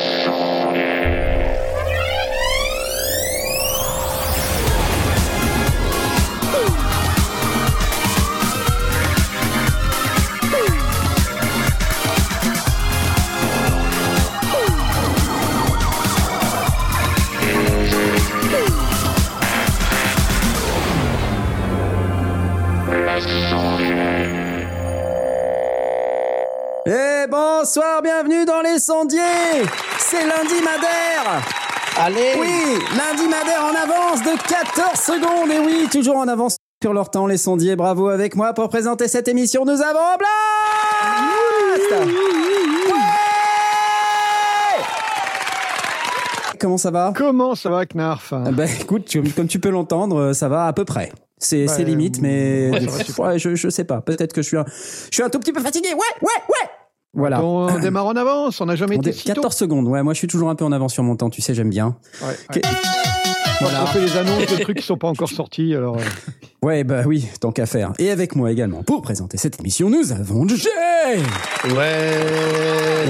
Et C'est lundi Madère Allez Oui, lundi Madère en avance de 14 secondes Et oui, toujours en avance sur leur temps, les sondiers. Bravo avec moi pour présenter cette émission. Nous avons Blast Ouais Comment ça va? Comment ça va, Knarf? Ah bah, écoute, tu- comme tu peux l'entendre, ça va à peu près. C'est limite, mais ouais, je, je sais pas. Peut-être que je suis un, je suis un tout petit peu fatigué. Ouais, ouais, ouais. Voilà. On démarre en avance, on n'a jamais On été dé- si tôt. 14 secondes. Ouais, moi je suis toujours un peu en avance sur mon temps. Tu sais, j'aime bien. Ouais, ouais. Voilà. On fait les annonces de trucs qui sont pas encore sortis, alors... euh, Ouais, bah oui, tant qu'à faire. Et avec moi également pour présenter cette émission, nous avons Jay. Ouais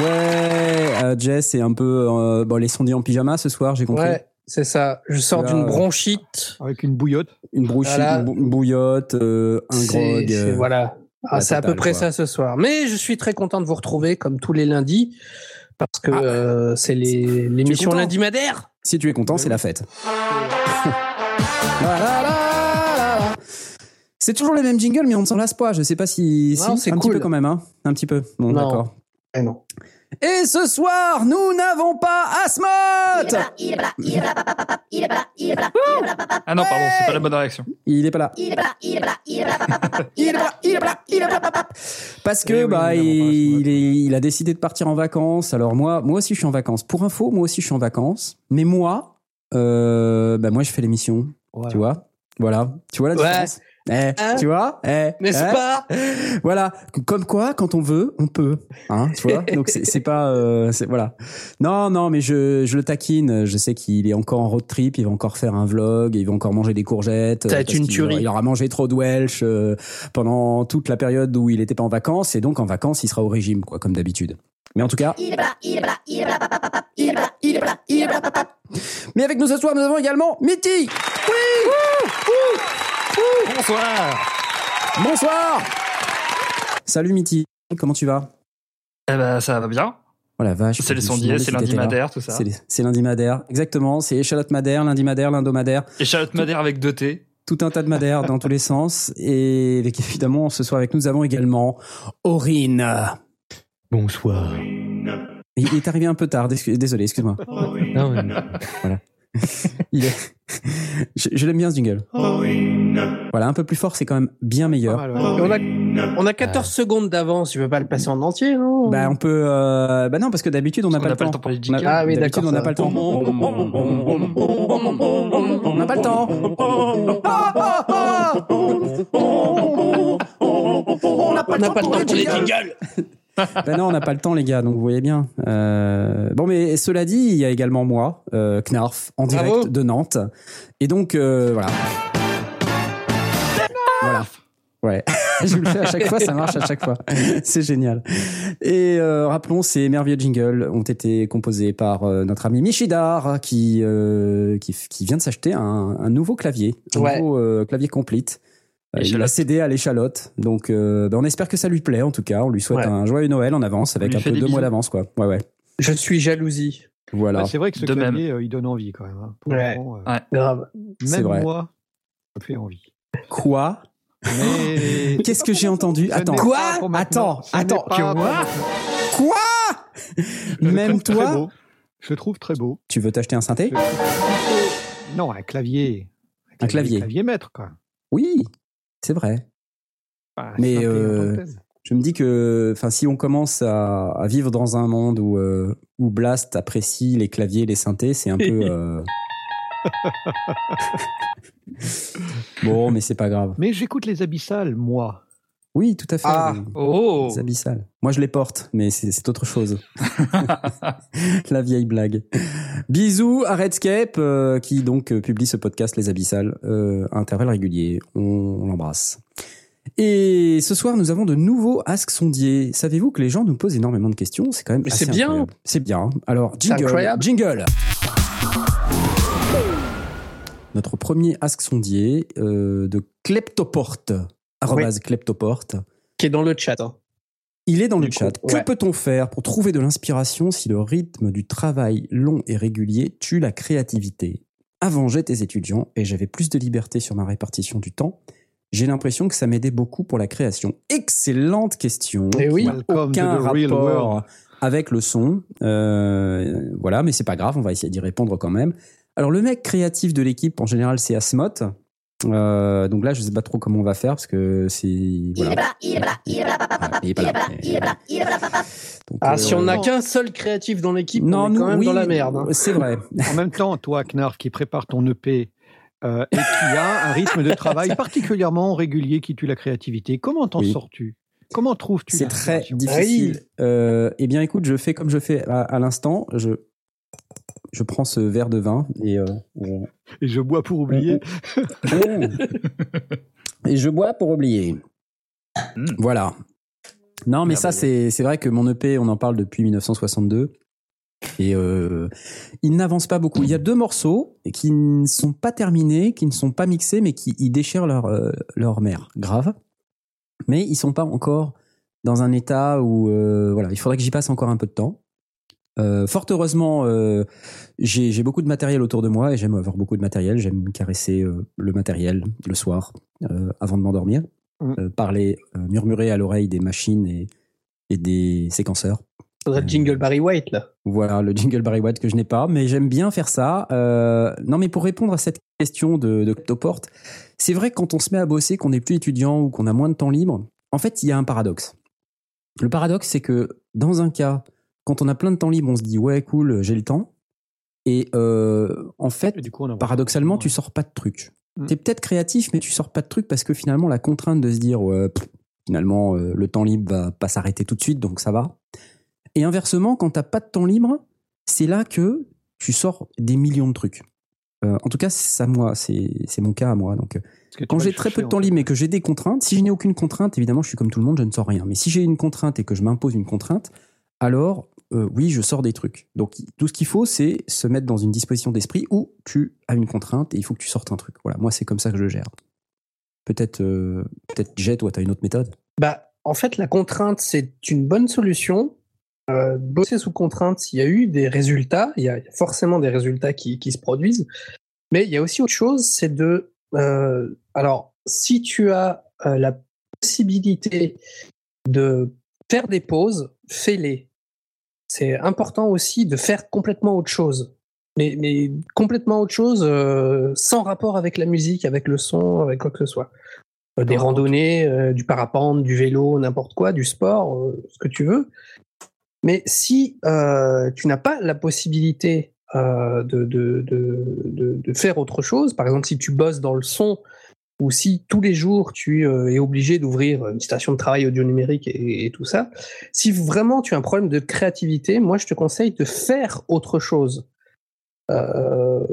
Ouais, euh, Jay, c'est un peu euh, bon les sondiers en pyjama ce soir, j'ai compris. Ouais, c'est ça. Je sors d'une bronchite. avec une bouillotte. Une brouchite, Voilà. une, bou- une bouillotte, euh, un grog. euh, Voilà. Ah, c'est à peu près quoi. ça ce soir. Mais je suis très content de vous retrouver comme tous les lundis parce que Ah. euh, c'est l'émission lundi madère. Si tu es content, c'est la fête. C'est toujours les mêmes jingles, mais on ne s'en lasse pas. Je sais pas si, Non, si c'est un petit peu quand même, hein. Un petit peu. Bon, Non. d'accord. Eh non. Et ce soir, nous n'avons pas Asmod. Ah non, pardon, c'est pas la bonne réaction. Il est pas là. Il est pas là. Il est pas là. Il est pas là. Il est pas là. Il est pas là. Parce que Eh oui, bah nous n'avons pas il, il est- il a décidé de partir en vacances. Alors moi, moi aussi je suis en vacances. Pour info, moi aussi je suis en vacances. Mais moi, euh, bah moi je fais l'émission. Tu vois Voilà. Tu vois la différence Eh, Hein tu vois eh, N'est-ce eh pas Voilà. Comme quoi, quand on veut, on peut. Hein, tu vois Donc c'est pas, euh, c'est voilà. Non, non, mais je, je le taquine. Je sais qu'il est encore en road trip. Il va encore faire un vlog. Il va encore manger des courgettes. Euh, parce une tuerie. Il aura mangé trop de Welsh euh, pendant toute la période où il était pas en vacances. Et donc en vacances, il sera au régime, quoi, comme d'habitude. Mais en tout cas. Mais avec nous ce soir, nous avons également Mitty. Bonsoir Bonsoir. Salut Mitty. Comment tu vas? Eh ben, ça va bien. Voilà, vache. C'est les je me suis sondiers, c'est lundi madère, tout ça. C'est lundi madère, exactement. C'est échalote madère, lundi madère, l'indomadaire, Et Charlotte Madère avec deux T. tout un tas de madère dans tous les sens. Et avec, évidemment, ce soir avec nous, nous avons également Aurine. Bonsoir. Il est arrivé un peu tard, dés- désolé, excuse-moi. Non, mais- Il est... Je, je l'aime bien ce jingle. Voilà, un peu plus fort, c'est quand même bien meilleur. mal, ouais. Et on a, on a 14 secondes d'avance. Tu veux pas le passer en entier, non? Bah on peut, euh, bah non parce que d'habitude on n'a pas, pas le temps. temps pour les On a-. Ah oui, d'habitude, d'accord, on n'a pas le temps. On n'a pas le temps. On n'a pas On n'a pas le temps pour les jingles. Ben non, on n'a pas le temps, les gars, donc vous voyez bien. Euh, bon, mais cela dit, il y a également moi, euh, Knarf, en direct de Nantes. Et donc, euh, voilà. Voilà. Ouais. Je le fais à chaque fois, ça marche à chaque fois. C'est génial. Et euh, rappelons, ces merveilleux jingles ont été composés par euh, notre ami Michidar, qui, euh, qui, qui vient de s'acheter un, un nouveau clavier, un Ouais. nouveau clavier complete. Il a cédé à l'échalote, donc euh, ben, on espère que ça lui plaît. En tout cas, on lui souhaite Ouais. un joyeux Noël en avance, avec un peu deux mois d'avance, quoi. Ouais, ouais. Je suis jalousie. Voilà. Bah, c'est vrai que ce De même. clavier, euh, il donne envie quand même. hein. Pour Ouais. le moment, euh, Ouais. Grave. C'est Même vrai. moi, ça me fait envie. Quoi? Mais... Qu'est-ce que j'ai entendu? Ce Attends. Quoi? Attends, attends. Quoi? Quoi? Même toi? Je le trouve très beau. Tu veux t'acheter un synthé? Non, un clavier. Un clavier. Un clavier maître, quoi. Oui, c'est vrai. Un Mais, euh. Je me dis que, si on commence à, à vivre dans un monde où, euh, où Blast apprécie les claviers, les synthés, c'est un peu. euh, bon, mais c'est pas grave. Mais j'écoute les abyssales, moi. Oui, tout à fait. Ah. les- Oh les abyssales. Moi, je les porte, mais c'est autre chose. La vieille blague. Bisous à Redscape, euh, qui donc euh, publie ce podcast Les Abyssales euh, à intervalles réguliers. On, on l'embrasse. Et ce soir, nous avons de nouveaux Ask Sondier. Savez-vous que les gens nous posent énormément de questions? C'est quand même c'est bien. C'est bien. Alors, jingle. Jingle. Notre premier Ask Sondier euh, de Kleptoporte. Arrobase Kleptoporte. Qui est dans le chat. hein. Il est dans le chat. Que peut-on faire pour trouver de l'inspiration si le rythme du travail long et régulier tue la créativité? Avant, j'étais étudiant et j'avais plus de liberté sur ma répartition du temps. J'ai l'impression que ça m'aidait beaucoup pour la création. Excellente question. Eh oui. aucun rapport world. avec le son. Euh, voilà, mais c'est pas grave, on va essayer d'y répondre quand même. Alors, le mec créatif de l'équipe, en général, c'est Asmoth. Euh, donc là, je sais pas trop comment on va faire parce que c'est. Voilà. Il est pas là. Il est pas là. Donc, Ah, euh, si on n'a qu'un seul créatif dans l'équipe, non, on est nous, quand même oui, dans la merde. hein. C'est vrai. En même temps, toi, Knarf, qui prépare ton EP euh, et qui a un rythme de travail particulièrement régulier qui tue la créativité, comment t'en Oui. sors-tu? Comment trouves-tu C'est très difficile. Euh, eh bien, écoute, je fais comme je fais à, à l'instant. Je, je prends ce verre de vin et, euh, je- Et je bois pour oublier. et je bois pour oublier. Mm. Voilà. Non, mais ça, c'est c'est vrai que mon EP, on en parle depuis 1962. Et euh, il n'avance pas beaucoup. Il y a deux morceaux qui ne sont pas terminés, qui ne sont pas mixés, mais qui ils déchirent leur, euh, leur mère. Grave. Mais ils sont pas encore dans un état où voilà, il faudrait que j'y passe encore un peu de temps. Euh, fort heureusement, euh, j'ai beaucoup de matériel autour de moi et j'aime avoir beaucoup de matériel. J'aime caresser euh, le matériel le soir avant de m'endormir, Mm. Euh, parler, murmurer à l'oreille des machines et, et des séquenceurs. Faudrait le jingle Barry White, là. Voilà, le jingle Barry White que je n'ai pas, mais j'aime bien faire ça. Non, mais pour répondre à cette question de, de c'est vrai que quand on se met à bosser, qu'on n'est plus étudiant ou qu'on a moins de temps libre, en fait, il y a un paradoxe. Le paradoxe, c'est que dans un cas, quand on a plein de temps libre, on se dit ouais, cool, j'ai le temps. Et euh, en fait, Et du coup, paradoxalement, tu sors pas de trucs. Mm. T'es peut-être créatif, mais tu sors pas de trucs parce que finalement, la contrainte de se dire, ouais, pff, finalement, euh, le temps libre va pas s'arrêter tout de suite, donc ça va. Et inversement, quand t'as pas de temps libre, c'est là que tu sors des millions de trucs. Euh, en tout cas, c'est ça moi, c'est mon cas à moi. Donc, tu quand j'ai très peu de temps libre mais que j'ai des contraintes, si je n'ai aucune contrainte, évidemment, je suis comme tout le monde, je ne sors rien. Mais si j'ai une contrainte et que je m'impose une contrainte, alors euh, oui, je sors des trucs. Donc tout ce qu'il faut, c'est se mettre dans une disposition d'esprit où tu as une contrainte et il faut que tu sortes un truc. Voilà, moi c'est comme ça que je gère. Peut-être, euh, peut-être Jet, toi, tu as une autre méthode? Bah, en fait, la contrainte, c'est une bonne solution. Euh, bosser sous contrainte, s'il y a eu des résultats, il y a forcément des résultats qui, se produisent. Mais il y a aussi autre chose, c'est de... alors, si tu as la possibilité de faire des pauses, fais-les. C'est important aussi de faire complètement autre chose. Mais, mais complètement autre chose, euh, sans rapport avec la musique, avec le son, avec quoi que ce soit. Euh, des randonnées, euh, du parapente, du vélo, n'importe quoi, du sport, ce que tu veux. Mais si tu n'as pas la possibilité de, de, de, de, de faire autre chose, par exemple si tu bosses dans le son, ou si tous les jours tu euh, es obligé d'ouvrir une station de travail audio numérique et, tout ça, si vraiment tu as un problème de créativité, moi je te conseille de faire autre chose. Euh,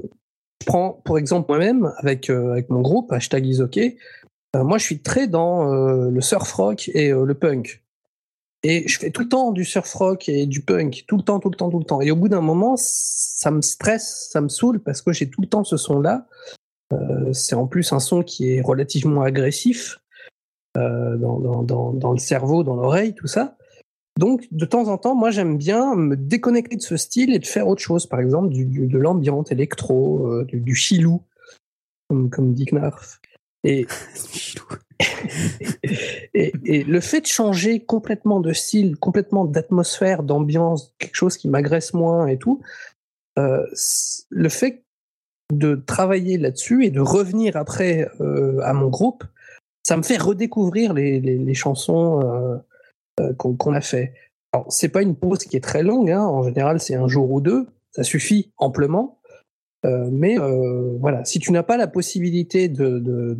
je prends pour exemple moi-même avec, euh, mon groupe, hashtag Isoke, euh, moi je suis très dans le surf rock et le punk. Et je fais tout le temps du surf rock et du punk, tout le temps, tout le temps, tout le temps. Et au bout d'un moment, ça me stresse, ça me saoule parce que j'ai tout le temps ce son-là. Euh, c'est en plus un son qui est relativement agressif euh, dans, dans, dans, dans le cerveau, dans l'oreille, tout ça. Donc, de temps en temps, moi, j'aime bien me déconnecter de ce style et de faire autre chose. Par exemple, du, du- de l'ambiance électro, euh, du, du chilou, comme, comme dit Knarf. Et, et, et le fait de changer complètement de style, complètement d'atmosphère, d'ambiance, quelque chose qui m'agresse moins et tout, euh, le fait de travailler là-dessus et de revenir après euh, à mon groupe, ça me fait redécouvrir les, les, chansons euh, euh, qu'on a fait. Alors, c'est pas une pause qui est très longue, hein. en général, c'est un jour ou deux, ça suffit amplement. Mais voilà, si tu n'as pas la possibilité de, de,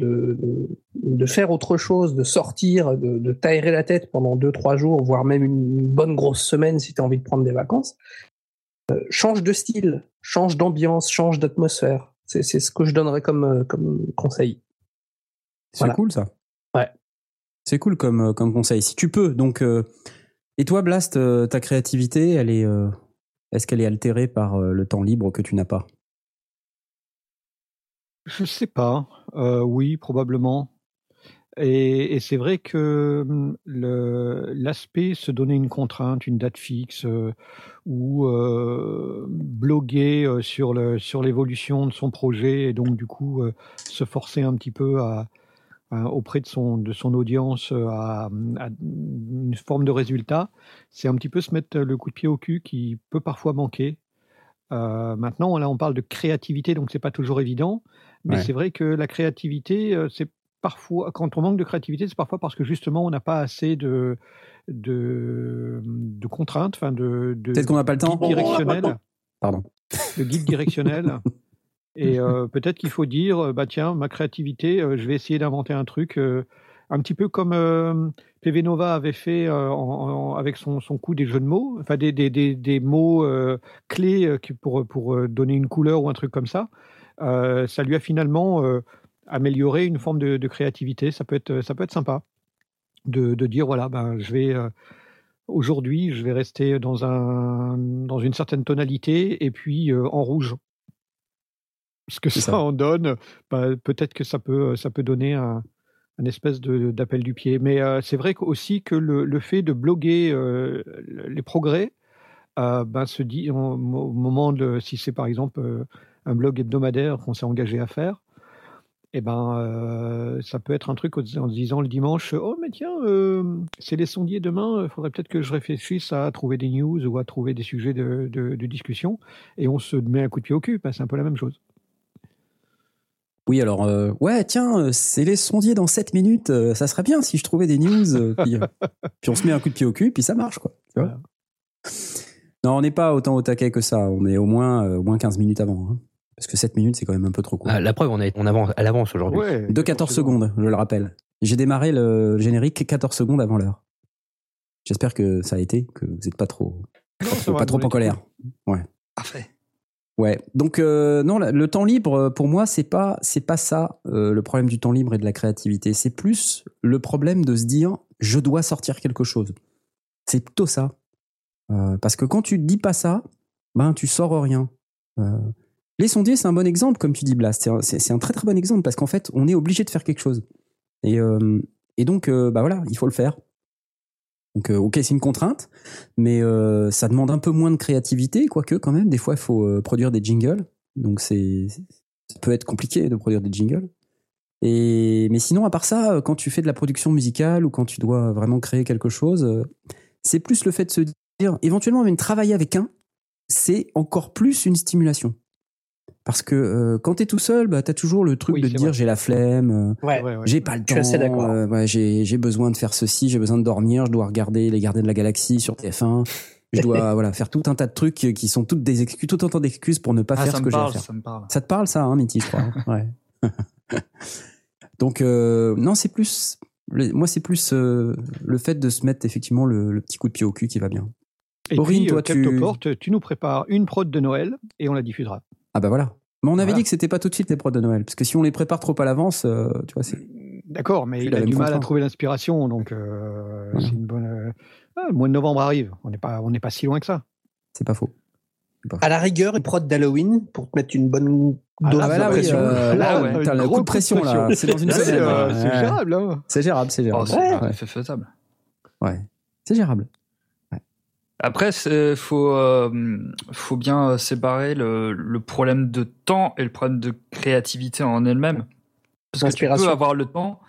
de, faire autre chose, de sortir, de, de t'aérer la tête pendant deux, trois jours, voire même une, bonne grosse semaine si tu as envie de prendre des vacances, change de style, change d'ambiance, change d'atmosphère. C'est ce que je donnerais comme, euh, comme conseil. C'est Voilà. cool ça. Ouais. C'est cool comme, euh, comme conseil. Si tu peux, donc. euh, et toi, Blast, euh, ta créativité, elle est. euh, Est-ce qu'elle est altérée par euh, le temps libre que tu n'as pas? Je sais pas. Euh, oui, probablement. Et, et c'est vrai que le- l'aspect se donner une contrainte, une date fixe, euh, ou euh, bloguer euh, sur le sur l'évolution de son projet, et donc du coup euh, se forcer un petit peu à, à- auprès de son de son audience euh, à, à une forme de résultat, c'est un petit peu se mettre le coup de pied au cul qui peut parfois manquer. Maintenant, là, on parle de créativité, donc c'est pas toujours évident. Mais Ouais. c'est vrai que la créativité, c'est parfois, quand on manque de créativité, c'est parfois parce que justement, on n'a pas assez de, de, de contraintes, enfin de, de Peut-être qu'on n'a pas le temps. guides directionnels, Pardon. de guides directionnels. Et euh, peut-être qu'il faut dire, euh, bah tiens, ma créativité, euh, je vais essayer d'inventer un truc, euh, un petit peu comme euh, PV Nova avait fait euh, en- en- avec son, son coup des jeux de mots, enfin des, des, des, des mots euh, clés pour, pour donner une couleur ou un truc comme ça. Euh, ça lui a finalement amélioré une forme de, de créativité. Ça peut être, ça peut être sympa de, de dire voilà, ben je vais euh, aujourd'hui, je vais rester dans un dans une certaine tonalité et puis euh, en rouge. Ce que ça, ça. en donne, ben, peut-être que ça peut ça peut donner un, un espèce d'appel du pied. Mais euh, c'est vrai qu- aussi que le, le fait de bloguer les progrès, ben, se dit au au moment de si c'est par exemple un blog hebdomadaire qu'on s'est engagé à faire, eh ben, euh, ça peut être un truc en disant le dimanche, oh mais tiens, euh, c'est les sondiers demain, il faudrait peut-être que je réfléchisse à trouver des news ou à trouver des sujets de, de- de discussion, et on se met un coup de pied au cul, ben, c'est un peu la même chose. Oui, alors, euh, ouais, tiens, euh, c'est les sondiers dans 7 minutes. euh, ça serait bien si je trouvais des news. euh, puis, euh, puis on se met un coup de pied au cul, puis ça marche, quoi. Tu vois Voilà. non, on n'est pas autant au taquet que ça. On est au moins, euh, au moins 15 minutes avant. hein. Parce que 7 minutes, c'est quand même un peu trop court. Ah, la preuve, on est on avance à l'avance aujourd'hui. Ouais, De 14 secondes, je le rappelle. J'ai démarré le générique 14 secondes avant l'heure. J'espère que ça a été, que vous n'êtes pas trop, Non, pas trop, pas en colère. Parfait. Ouais. Donc euh, non, le temps libre euh, pour moi c'est pas c'est pas ça euh, le problème du temps libre et de la créativité. C'est plus le problème de se dire je dois sortir quelque chose. C'est plutôt ça. Euh, parce que quand tu dis pas ça, ben tu sors rien. Les sondiers c'est un bon exemple comme tu dis Blast. C'est un- très très bon exemple parce qu'en fait on est obligé de faire quelque chose. Et euh, donc euh, bah voilà il faut le faire. Donc, euh, ok, c'est une contrainte, mais ça demande un peu moins de créativité, quoique quand même, des fois, il faut produire des jingles. Donc, c'est, ça peut être compliqué de produire des jingles. Et, mais sinon, à part ça, quand tu fais de la production musicale ou quand tu dois vraiment créer quelque chose, c'est plus le fait de se dire, éventuellement, même travailler avec un, c'est encore plus une stimulation. Parce que euh, quand t'es tout seul, bah, t'as toujours le truc Oui, de te dire j'ai la flemme, euh, Ouais. Ouais, ouais. j'ai pas le temps. euh, ouais, j'ai besoin de faire ceci, j'ai besoin de dormir, je dois regarder les Gardiens de la Galaxie sur TF1. Je dois voilà faire tout un tas de trucs qui sont toutes des excuses, tout un tas d'excuses pour ne pas Ah, faire ce que j'ai à faire. ça me parle. Ça te parle ça, hein, Mitty, je crois. hein? Ouais. Donc euh, non, c'est plus le- moi c'est plus euh, le fait de se mettre effectivement le, le petit coup de pied au cul qui va bien. Et Aurine, puis, toi, tu- tu nous prépares une prod de Noël et on la diffusera. Ah bah voilà. Mais on avait Voilà. dit que c'était pas tout de suite les prods de Noël, parce que si on les prépare trop à l'avance, euh, tu vois, c'est D'accord, mais C'est il a du mal à trouver l'inspiration, donc euh, Voilà. c'est une bonne. euh, ah, le mois de novembre arrive, on n'est pas, on n'est pas si loin que ça. c'est pas faux. À la rigueur, une prod d'Halloween pour te mettre une bonne Ah, dose Ah bah là, de oui, pression. euh, Ah là, ouais. putain, le coup de pression, là, c'est dans une Là, c'est, semaine. euh, ouais. c'est gérable. Hein. C'est gérable, c'est Oh, gérable. c'est Ouais. à fait faisable. Ouais. C'est gérable. Après, il faut, euh, faut bien euh, séparer le, le problème de temps et le problème de créativité en elle-même. Parce que tu peux avoir le temps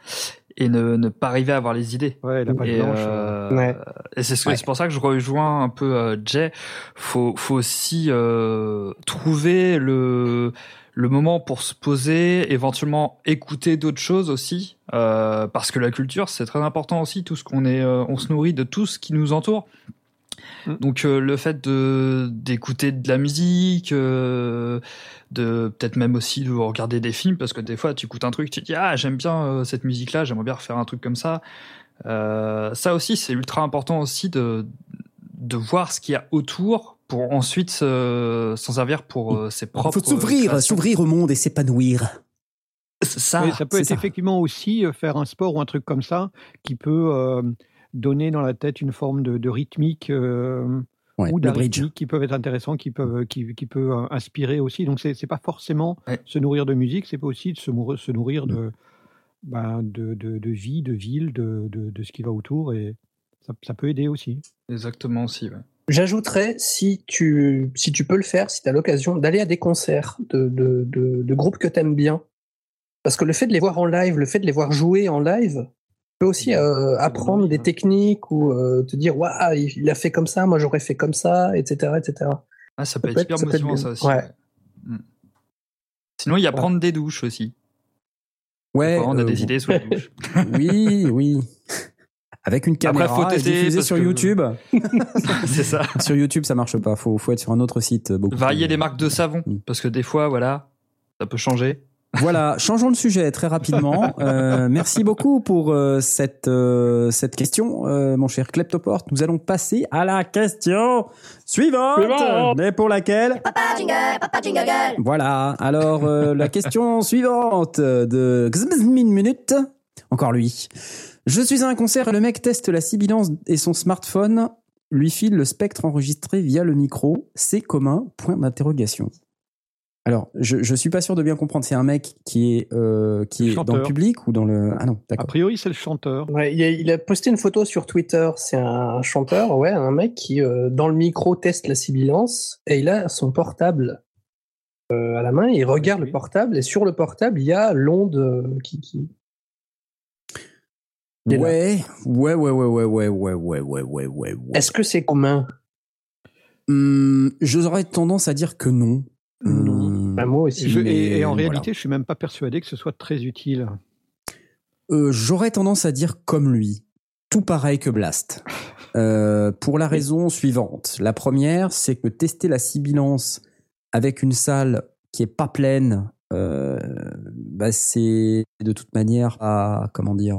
et ne, ne pas arriver à avoir les idées. Ouais, la page Et, blanche. euh, Ouais. et c'est ce- Ouais. pour ça que je rejoins un peu euh, Jay. Faut, faut aussi euh, trouver le, le moment pour se poser, éventuellement écouter d'autres choses aussi, euh, parce que la culture c'est très important aussi. Tout ce qu'on est, euh, on se nourrit de tout ce qui nous entoure. Mm. Donc euh, le fait de d'écouter de la musique, euh, de peut-être même aussi de regarder des films, parce que des fois tu écoutes un truc, tu te dis ah j'aime bien euh, cette musique-là, j'aimerais bien refaire un truc comme ça. Euh, ça aussi c'est ultra important aussi de de voir ce qu'il y a autour pour ensuite se- s'en servir pour euh, ses Il propres. faut s'ouvrir, s'ouvrir au monde et s'épanouir. Ça, ça peut être ça. effectivement aussi faire un sport ou un truc comme ça qui peut euh, donner dans la tête une forme de, de rythmique euh, Ouais, ou d'arythmique qui peuvent être intéressants, qui peuvent qui, qui peut inspirer aussi. Donc c'est c'est pas forcément Ouais. se nourrir de musique, c'est pas aussi de se, se nourrir Mm. de, ben, de, de de vie, de ville, de, de, de ce qui va autour et ça, ça peut aider aussi. Exactement aussi. ouais. J'ajouterais, si tu, si tu peux le faire, si tu as l'occasion, d'aller à des concerts de, de, de, de groupes que tu aimes bien. Parce que le fait de les voir en live, le fait de les voir jouer en live, peut aussi euh, apprendre des techniques ou euh, te dire, waouh, il il a fait comme ça, moi j'aurais fait comme ça, etc. etc. Ah, ça peut peut être hyper ça peut être motivant, ça aussi. Ouais. ouais. Mm. Sinon, il y a prendre des douches aussi. Ouais, on a euh, des idées sur les douches. Oui, oui. Avec une caméra faut et tester, sur que- YouTube. c'est ça. sur YouTube, ça marche pas. Faut, faut être sur un autre site. Beaucoup Varier plus- les marques de savon, Mm. parce que des fois, voilà, ça peut changer. Voilà, changeons de sujet très rapidement. Euh, merci beaucoup pour euh, cette euh, cette question, euh, mon cher Kleptoporte. Nous allons passer à la question suivante, Suivante. mais pour laquelle Papa jingle, papa jingle girl. Voilà. Alors euh, la question suivante de Xmzmin minute. Encore lui. Je suis à un concert et le mec teste la sibilance et son smartphone lui file le spectre enregistré via le micro. C'est commun? Point d'interrogation. Alors, je, je suis pas sûr de bien comprendre. C'est un mec qui est euh, qui est dans le public ou dans le ah non A d'accord. priori, c'est le chanteur. Ouais, il, a, il a posté une photo sur Twitter. C'est un chanteur, ouais, un mec qui, euh, dans le micro, teste la sibilance et il a son portable euh, à la main. Il regarde oui. le portable et sur le portable, il y a l'onde euh, qui, qui. Ouais, ouais, ouais, ouais, ouais, ouais, ouais, ouais, ouais, ouais, ouais, ouais. Est-ce que c'est commun? Hum, J'aurais tendance à dire que non. Hum, Bah, Moi Et, aussi. je- et- mais et en voilà. réalité, je suis même pas persuadé que ce soit très utile. Euh, J'aurais tendance à dire comme lui, tout pareil que Blast. Euh, pour la raison suivante. La première, c'est que tester la sibilance avec une salle qui est pas pleine, euh, bah c'est de toute manière à comment dire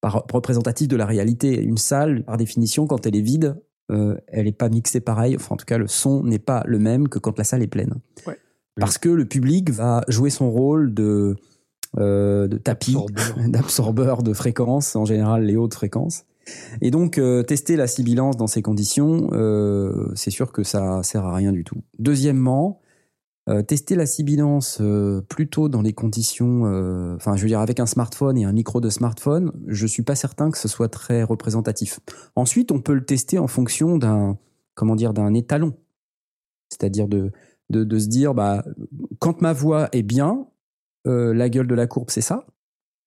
pas re- représentatif de la réalité. Une salle, par définition, quand elle est vide, euh, elle n'est pas mixée pareil. Enfin, en tout cas, le son n'est pas le même que quand la salle est pleine. Ouais. Parce que le public va jouer son rôle de euh, de tapis, Absorbeur. d'absorbeur de fréquences, en général les hautes fréquences. Et donc, euh, tester la sibilance dans ces conditions, euh, c'est sûr que ça sert à rien du tout. Deuxièmement, tester la sibilance plutôt dans les conditions, enfin, je veux dire, avec un smartphone et un micro de smartphone, je suis pas certain que ce soit très représentatif. Ensuite, on peut le tester en fonction d'un, comment dire, d'un étalon. C'est-à-dire de, de, de se dire, bah, quand ma voix est bien, euh, la gueule de la courbe, c'est ça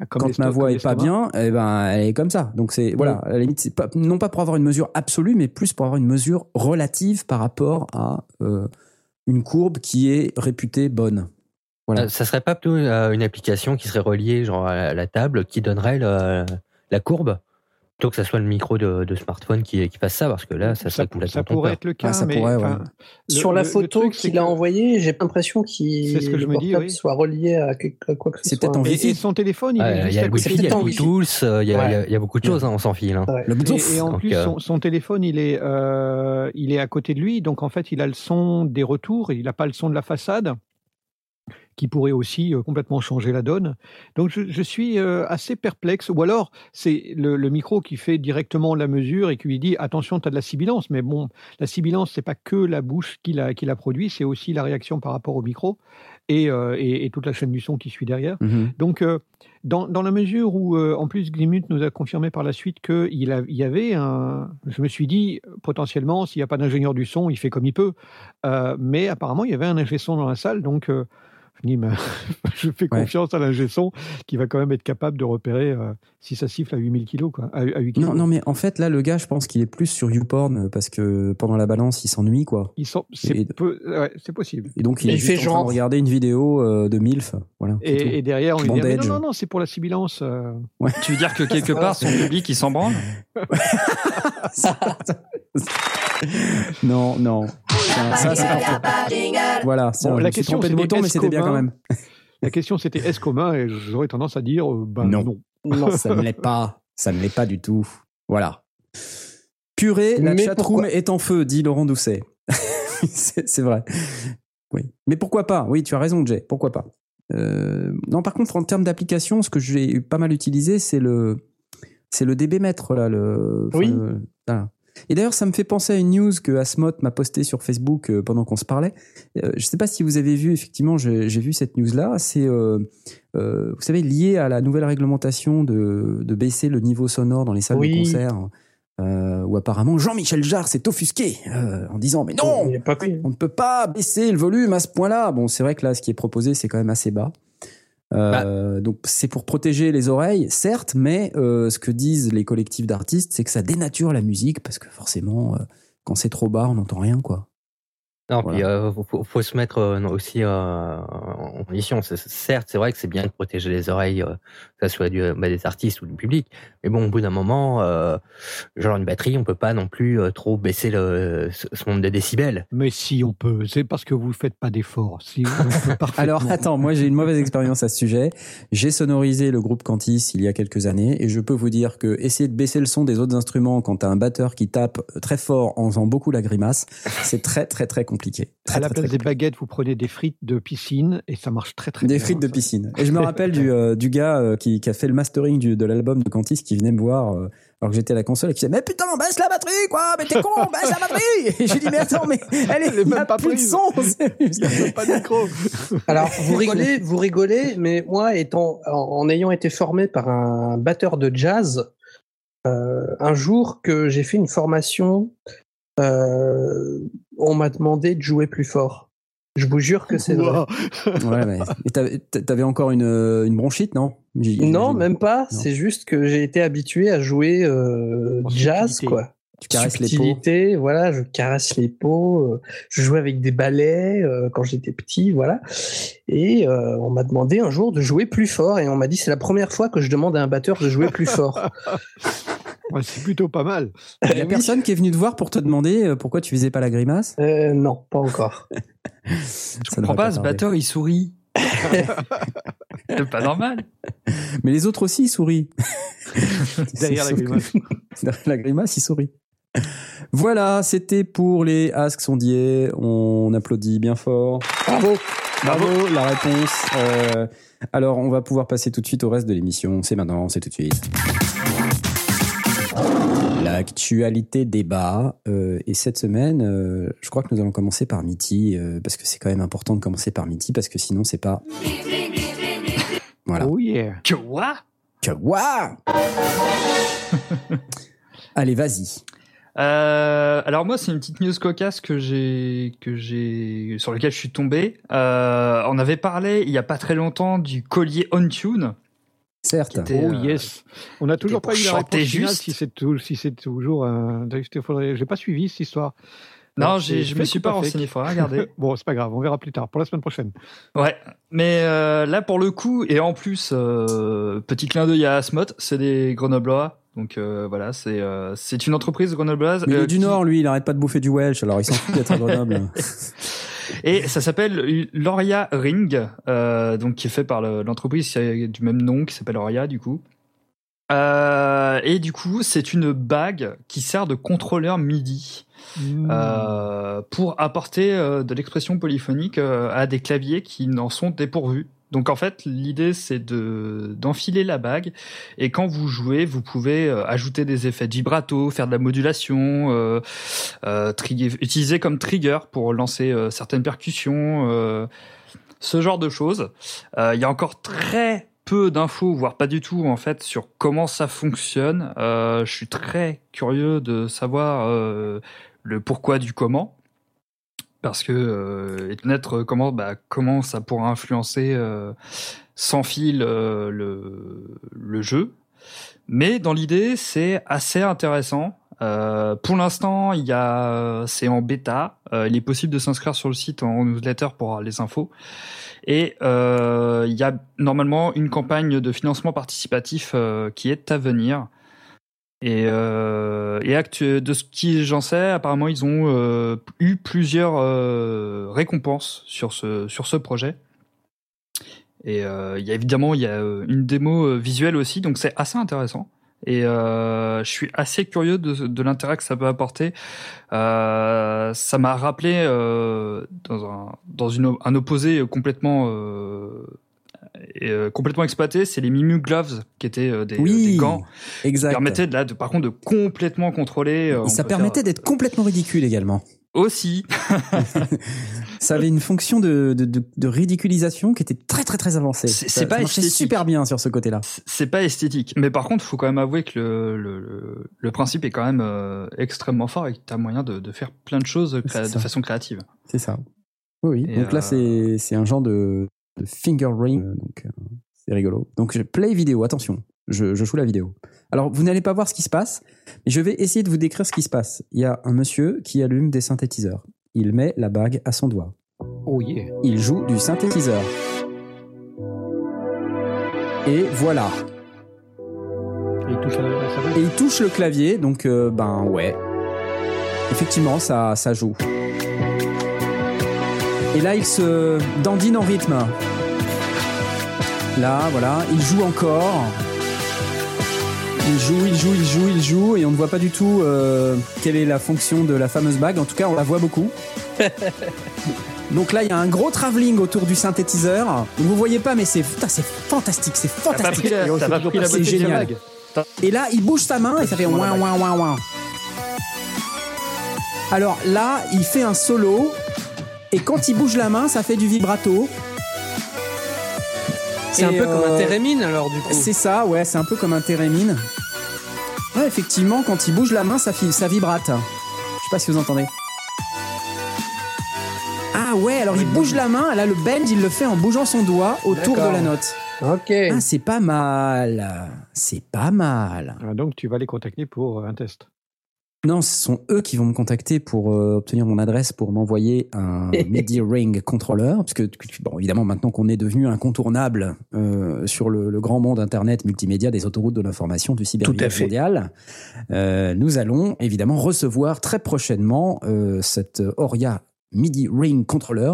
Comme quand ma voix est pas bien, eh ben, elle est comme ça. Donc c'est voilà, à la limite, c'est pas non pas pour avoir une mesure absolue, mais plus pour avoir une mesure relative par rapport à euh, une courbe qui est réputée bonne. Voilà. Ça serait pas plutôt euh, une application qui serait reliée genre à la- la table qui donnerait le- la courbe? Plutôt que ça soit le micro de, de smartphone qui, qui fasse ça parce que là ça serait ça, complètement ça pourrait être le cas, Ah, ça mais pourrait, ouais. enfin, le- Sur la le- photo qu'il a envoyée, j'ai pas l'impression qu'il C'est ce que je le me dis, portable oui. soit relié à, quelque- à quoi que ce C'est peut-être en Wi-Fi. son téléphone, il est y a à le côté c'est Wi-Fi, il y a peut-être le en Bluetooth, euh, il y a, il y a- Ouais. il y a beaucoup de choses, hein, on s'en file. hein. Et, en Donc, plus, euh, son, son téléphone, il est, euh, il est à côté de lui, donc en fait, il a le son des retours, il n'a pas le son de la façade, qui pourrait aussi euh, complètement changer la donne. Donc, je, je suis euh, assez perplexe. Ou alors, c'est le, le micro qui fait directement la mesure et qui lui dit attention, tu as de la sibilance. Mais bon, la sibilance, c'est pas que la bouche qui la, qui la produit, c'est aussi la réaction par rapport au micro et, euh, et, et toute la chaîne du son qui suit derrière. Mhm. Donc, dans, dans la mesure où, euh, en plus, Glimut nous a confirmé par la suite qu'il il y avait un. Je me suis dit, potentiellement, s'il n'y a pas d'ingénieur du son, il fait comme il peut. Euh, mais apparemment, il y avait un ingé son dans la salle. Donc, euh, je, fais Ouais. confiance à l'ingé son qui va quand même être capable de repérer euh, si ça siffle à 8000 kilos, quoi. À, à 8 kilos. Non, non, mais en fait, là, le gars, je pense qu'il est plus sur YouPorn euh, parce que pendant la balance, il s'ennuie, quoi. C'est Et- peu- ouais, c'est possible. Et donc, il Et est il fait en train genre. de regarder une vidéo euh, de MILF. Voilà. Et, et derrière, on lui dit non, non, non, c'est pour la sibilance. euh. Tu veux dire que quelque part, son public, il s'en branle? non, non. Ça, ça, c'est pas faux. Papa jingle. Voilà, c'est Bon, la question, de c'était bouton, mais est-ce c'était bien quand même. La question, c'était est-ce commun Et j'aurais tendance à dire ben Non. non. Non. Ça ne l'est pas. Ça ne l'est pas du tout. Voilà. Purée, la Mais chatroom pourquoi est en feu, dit Laurent Doucet. c'est vrai. Oui. Mais pourquoi pas? Oui, tu as raison, Jay. Pourquoi pas? Euh, non, par contre, en termes d'application, ce que j'ai pas mal utilisé, c'est le, c'est le DB mètre là. Le, Oui. le- voilà. Et d'ailleurs, ça me fait penser à une news que Asmot m'a postée sur Facebook euh, pendant qu'on se parlait. Euh, je sais pas si vous avez vu, effectivement, j'ai vu cette news-là. C'est, euh, euh, vous savez, lié à la nouvelle réglementation de, de baisser le niveau sonore dans les salles Oui. de concert, euh, où apparemment Jean-Michel Jarre s'est offusqué euh, en disant mais non, on ne peut pas baisser le volume à ce point-là. Bon, c'est vrai que là, ce qui est proposé, c'est quand même assez bas. Euh, Donc, c'est pour protéger les oreilles, certes, mais euh, ce que disent les collectifs d'artistes, c'est que ça dénature la musique parce que forcément, euh, quand c'est trop bas, on n'entend rien, quoi. Non, Voilà. puis euh, faut, faut- se mettre euh, non, aussi euh, en condition. Certes, c'est vrai que c'est bien de protéger les oreilles, euh, que ce soit du, bah, des artistes ou du public. Mais bon, au bout d'un moment, euh, genre une batterie, on peut pas non plus euh, trop baisser le, ce, ce nombre de décibels. Mais si on peut, c'est parce que vous faites pas d'efforts. Si. Alors, attends, moi, j'ai une mauvaise expérience à ce sujet. J'ai sonorisé le groupe Cantis il y a quelques années et je peux vous dire que essayer de baisser le son des autres instruments quand t'as un batteur qui tape très fort en faisant beaucoup la grimace, c'est très, très, très compliqué. Très, à la place très des baguettes, vous prenez des frites de piscine et ça marche très très Des bien. frites de piscine. Et je me rappelle du, euh, du gars euh, qui, qui a fait le mastering du, de l'album de Cantis qui venait me voir euh, alors que j'étais à la console et qui disait Mais putain, baisse la batterie, quoi Mais t'es con, baisse la batterie Et j'ai dit Mais attends, mais elle est, Elle même pas plus de son Il y a même pas de micro. Alors, vous rigolez, vous rigolez, mais moi, étant, en, en ayant été formé par un batteur de jazz, euh, un jour que j'ai fait une formation, euh, on m'a demandé de jouer plus fort. Je vous jure que c'est vrai. Ouais, et t'avais- t'avais encore une, euh, une bronchite, non? J'ai- Non, même pas. Non. C'est juste que j'ai été habitué à jouer euh, jazz, subtilité. quoi. Tu caresses les peaux. Voilà, je caresse les peaux. euh, Je jouais avec des balais euh, quand j'étais petit, voilà. Et euh, on m'a demandé un jour de jouer plus fort, et on m'a dit c'est la première fois que je demande à un batteur de jouer plus fort. Ouais, c'est plutôt pas mal. Il y a Eh personne qui est venu te voir pour te demander euh, pourquoi tu faisais pas la grimace? Euh, non, pas encore. Je comprends pas, ce batteur, il sourit. c'est pas normal. Mais les autres aussi, ils sourient. Derrière la grimace. Derrière la grimace, ils sourient. Voilà, c'était pour les Ask Sondier. On applaudit bien fort. Bravo Bravo, la réponse. Euh, alors, on va pouvoir passer tout de suite au reste de l'émission. C'est maintenant, c'est tout de suite. L'actualité débat. Euh, et cette semaine, euh, je crois que nous allons commencer par Mitty, euh, parce que c'est quand même important de commencer par Mitty, parce que sinon, c'est pas. Voilà. Oh yeah. Que what Que waouh Allez, vas-y. Euh, alors moi, c'est une petite news cocasse que j'ai, que j'ai, sur laquelle je suis tombé. Euh, on avait parlé il y a pas très longtemps du collier on tune. Certes. Était- Oh euh, yes. On n'a toujours pas eu la réponse finale juste. si c'est tout, si c'est toujours un. Il faudrait. J'ai pas suivi cette histoire. Non, je me suis pas renseigné, faudra regarder. Bon, c'est pas grave, on verra plus tard pour la semaine prochaine. Ouais, mais euh, là pour le coup, et en plus, euh, petit clin d'œil à Asmot, c'est des Grenoblois. Donc euh, voilà, c'est euh, c'est une entreprise grenobloise. Mais il euh, est du qui- Nord, lui, il arrête pas de bouffer du Welsh, alors il s'en fout d'être à Grenoble. Et ça s'appelle Loria Ring, euh, donc qui est fait par le- l'entreprise du même nom, qui s'appelle Loria du coup. Euh, et du coup, c'est une bague qui sert de contrôleur MIDI Hmm. euh, pour apporter de l'expression polyphonique à des claviers qui n'en sont dépourvus. Donc en fait, l'idée c'est de d'enfiler la bague et quand vous jouez, vous pouvez euh, ajouter des effets vibrato, faire de la modulation, euh, euh, utiliser comme trigger pour lancer certaines percussions, ce genre de choses. Il y a encore très peu d'infos, voire pas du tout en fait, sur comment ça fonctionne. Je suis très curieux de savoir le pourquoi du comment. Parce que euh, connaître comment bah, comment ça pourra influencer euh, sans fil euh, le, le jeu. Mais dans l'idée, c'est assez intéressant. Euh, pour l'instant, il y a, c'est en bêta. Euh, il est possible de s'inscrire sur le site en newsletter pour les infos. Et euh, il y a normalement une campagne de financement participatif euh, qui est à venir. Et, euh, et de ce qui j'en sais, apparemment ils ont euh, eu plusieurs euh, récompenses sur ce sur ce projet. Et euh, il y a évidemment il y a une démo visuelle aussi, donc c'est assez intéressant. Et je suis assez curieux de, de l'intérêt que ça peut apporter. Ça m'a rappelé dans un dans une un opposé complètement euh, euh, complètement exploité, c'est les Mimu Gloves, qui étaient euh, des, Oui, des gants qui permettaient de, là, de, par contre, de complètement contrôler. euh, on Et ça permettait d'être complètement ridicule également. aussi. Ça avait une fonction de, de, de, de ridiculisation qui était très très très avancée. C'est- pas ça esthétique. super bien sur ce côté-là. C'est- C'est pas esthétique, mais par contre, faut quand même avouer que le, le, le, principe est quand même euh, extrêmement fort et que t'as moyen de, de faire plein de choses de façon créative. C'est ça. Oui, oui. Et, donc là, euh, c'est un genre de, de finger ring. euh, Donc, euh, c'est rigolo. Donc, je play vidéo. Attention, je, je joue la vidéo. Alors, vous n'allez pas voir ce qui se passe, mais je vais essayer de vous décrire ce qui se passe. Il y a un monsieur qui allume des synthétiseurs. Il met la bague à son doigt. Oh yeah. Il joue du synthétiseur. Et voilà. Il touche. Et il touche le clavier, donc euh, ben ouais. Effectivement, ça, ça joue. Et là, il se dandine en rythme. Là, voilà, il joue encore. Il joue, il joue, il joue, il joue, et on ne voit pas du tout euh, quelle est la fonction de la fameuse bague. En tout cas, on la voit beaucoup. Donc là, il y a un gros travelling autour du synthétiseur. Vous voyez pas, mais c'est putain, c'est fantastique, c'est fantastique. c'est génial. Et là, il bouge sa main et ça fait ouin ouin ouin ouin. Alors là, il fait un solo et quand il bouge la main, ça fait du vibrato. C'est un peu comme euh, un térémine alors du coup. C'est ça, ouais, c'est un peu comme un térémine. Ouais, effectivement, quand il bouge la main, ça, ça vibrate. Je sais pas si vous entendez. Ah ouais, alors il bouge la main, là le bend, il le fait en bougeant son doigt autour de la note. Ok. Ah, c'est pas mal. C'est pas mal. Ah, donc tu vas les contacter pour euh, un test. Non, ce sont eux qui vont me contacter pour euh, obtenir mon adresse pour m'envoyer un MIDI Ring controller. Parce que, bon, évidemment, maintenant qu'on est devenu incontournable euh, sur le, le grand monde Internet multimédia des autoroutes de l'information du cybervillage mondial, euh, nous allons évidemment recevoir très prochainement euh, cette Oria MIDI Ring controller,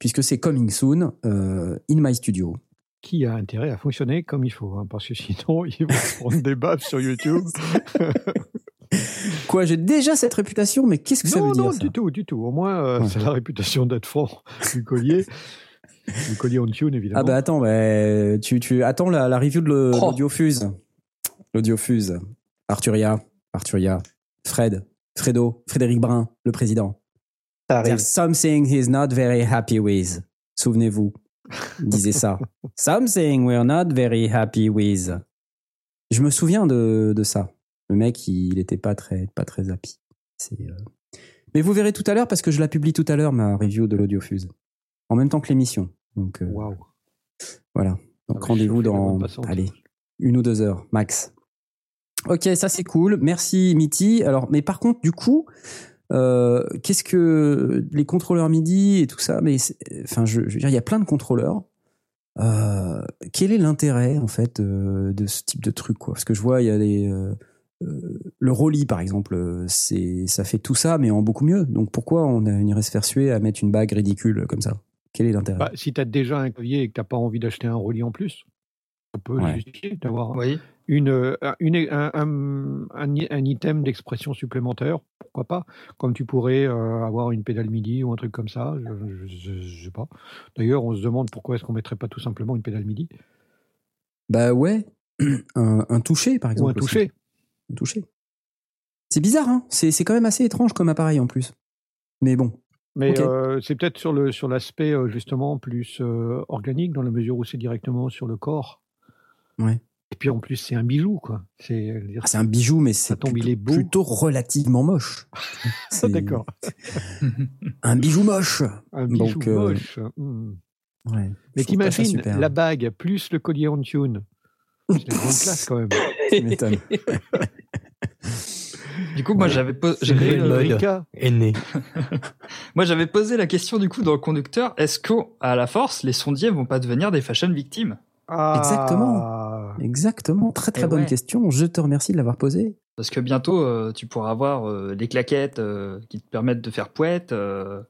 puisque c'est coming soon euh, in my studio. Qui a intérêt à fonctionner comme il faut, hein, parce que sinon ils vont prendre des baffes sur YouTube. Quoi, j'ai déjà cette réputation, mais qu'est-ce que ça non, veut dire non, ça du tout, du tout. Au moins, euh, Ouais. c'est la réputation d'être fort du collier. du collier on tune, évidemment. Ah bah attends, bah, tu, tu attends la, la review de Oh. l'audiofuse. L'audiofuse. Arturia, Arturia, Fred, Fredo, Frédéric Brun, le président. Ça arrive. There's something he's not very happy with. Souvenez-vous, disait ça. something we're not very happy with. Je me souviens de, de ça. Le mec, il était pas très, pas très happy. Euh, Mais vous verrez tout à l'heure parce que je la publie tout à l'heure ma review de l'audiofuse. En même temps que l'émission. Donc euh, voilà. Donc va rendez-vous chauffer la dans allez, une ou deux heures max. Ok, ça c'est cool. Merci Mitty. Alors, mais par contre, du coup, euh, qu'est-ce que les contrôleurs MIDI et tout ça Mais enfin, je, je veux dire, il y a plein de contrôleurs. Quel est l'intérêt en fait de ce type de truc quoi? Parce que je vois, il y a euh, le Rolly par exemple, c'est ça fait tout ça mais en beaucoup mieux. Donc pourquoi on, irait se faire suer à mettre une bague ridicule comme ça? Quel est l'intérêt? Bah, si tu as déjà un clavier et que tu n'as pas envie d'acheter un relié en plus, on peut Ouais. justifier d'avoir Oui. une, une, un, un, un, un item d'expression supplémentaire, pourquoi pas? Comme tu pourrais euh, avoir une pédale MIDI ou un truc comme ça, je, je sais pas. D'ailleurs, on se demande pourquoi est-ce qu'on mettrait pas tout simplement une pédale MIDI? Bah ouais, un, un toucher par ou exemple. un aussi. toucher. Un toucher. C'est bizarre, hein c'est, c'est quand même assez étrange comme appareil en plus. Mais bon, Mais euh, c'est peut-être sur le sur l'aspect euh, justement plus euh, organique dans la mesure où c'est directement sur le corps. Ouais. Et puis en plus c'est un bijou quoi. C'est dire- ah, c'est un bijou, mais c'est tombe, il plutôt, est beau. plutôt relativement moche. C'est D'accord. Un bijou moche. Un bijou Donc, euh, moche. Ouais, Mais t'imagines super. la bague plus le collier on tune. C'est une grande classe quand même. Tu m'étonnes. Du coup, moi, Ouais. j'avais po- C'est j'avais, une euh, est né. moi, j'avais posé la question du coup dans le conducteur est-ce qu'à la force, les sondiers vont pas devenir des fashion victimes? Ah, Exactement. Exactement, très très Eh bonne ouais. question. Je te remercie de l'avoir posée. Parce que bientôt, euh, tu pourras avoir euh, des claquettes euh, qui te permettent de faire poète. euh,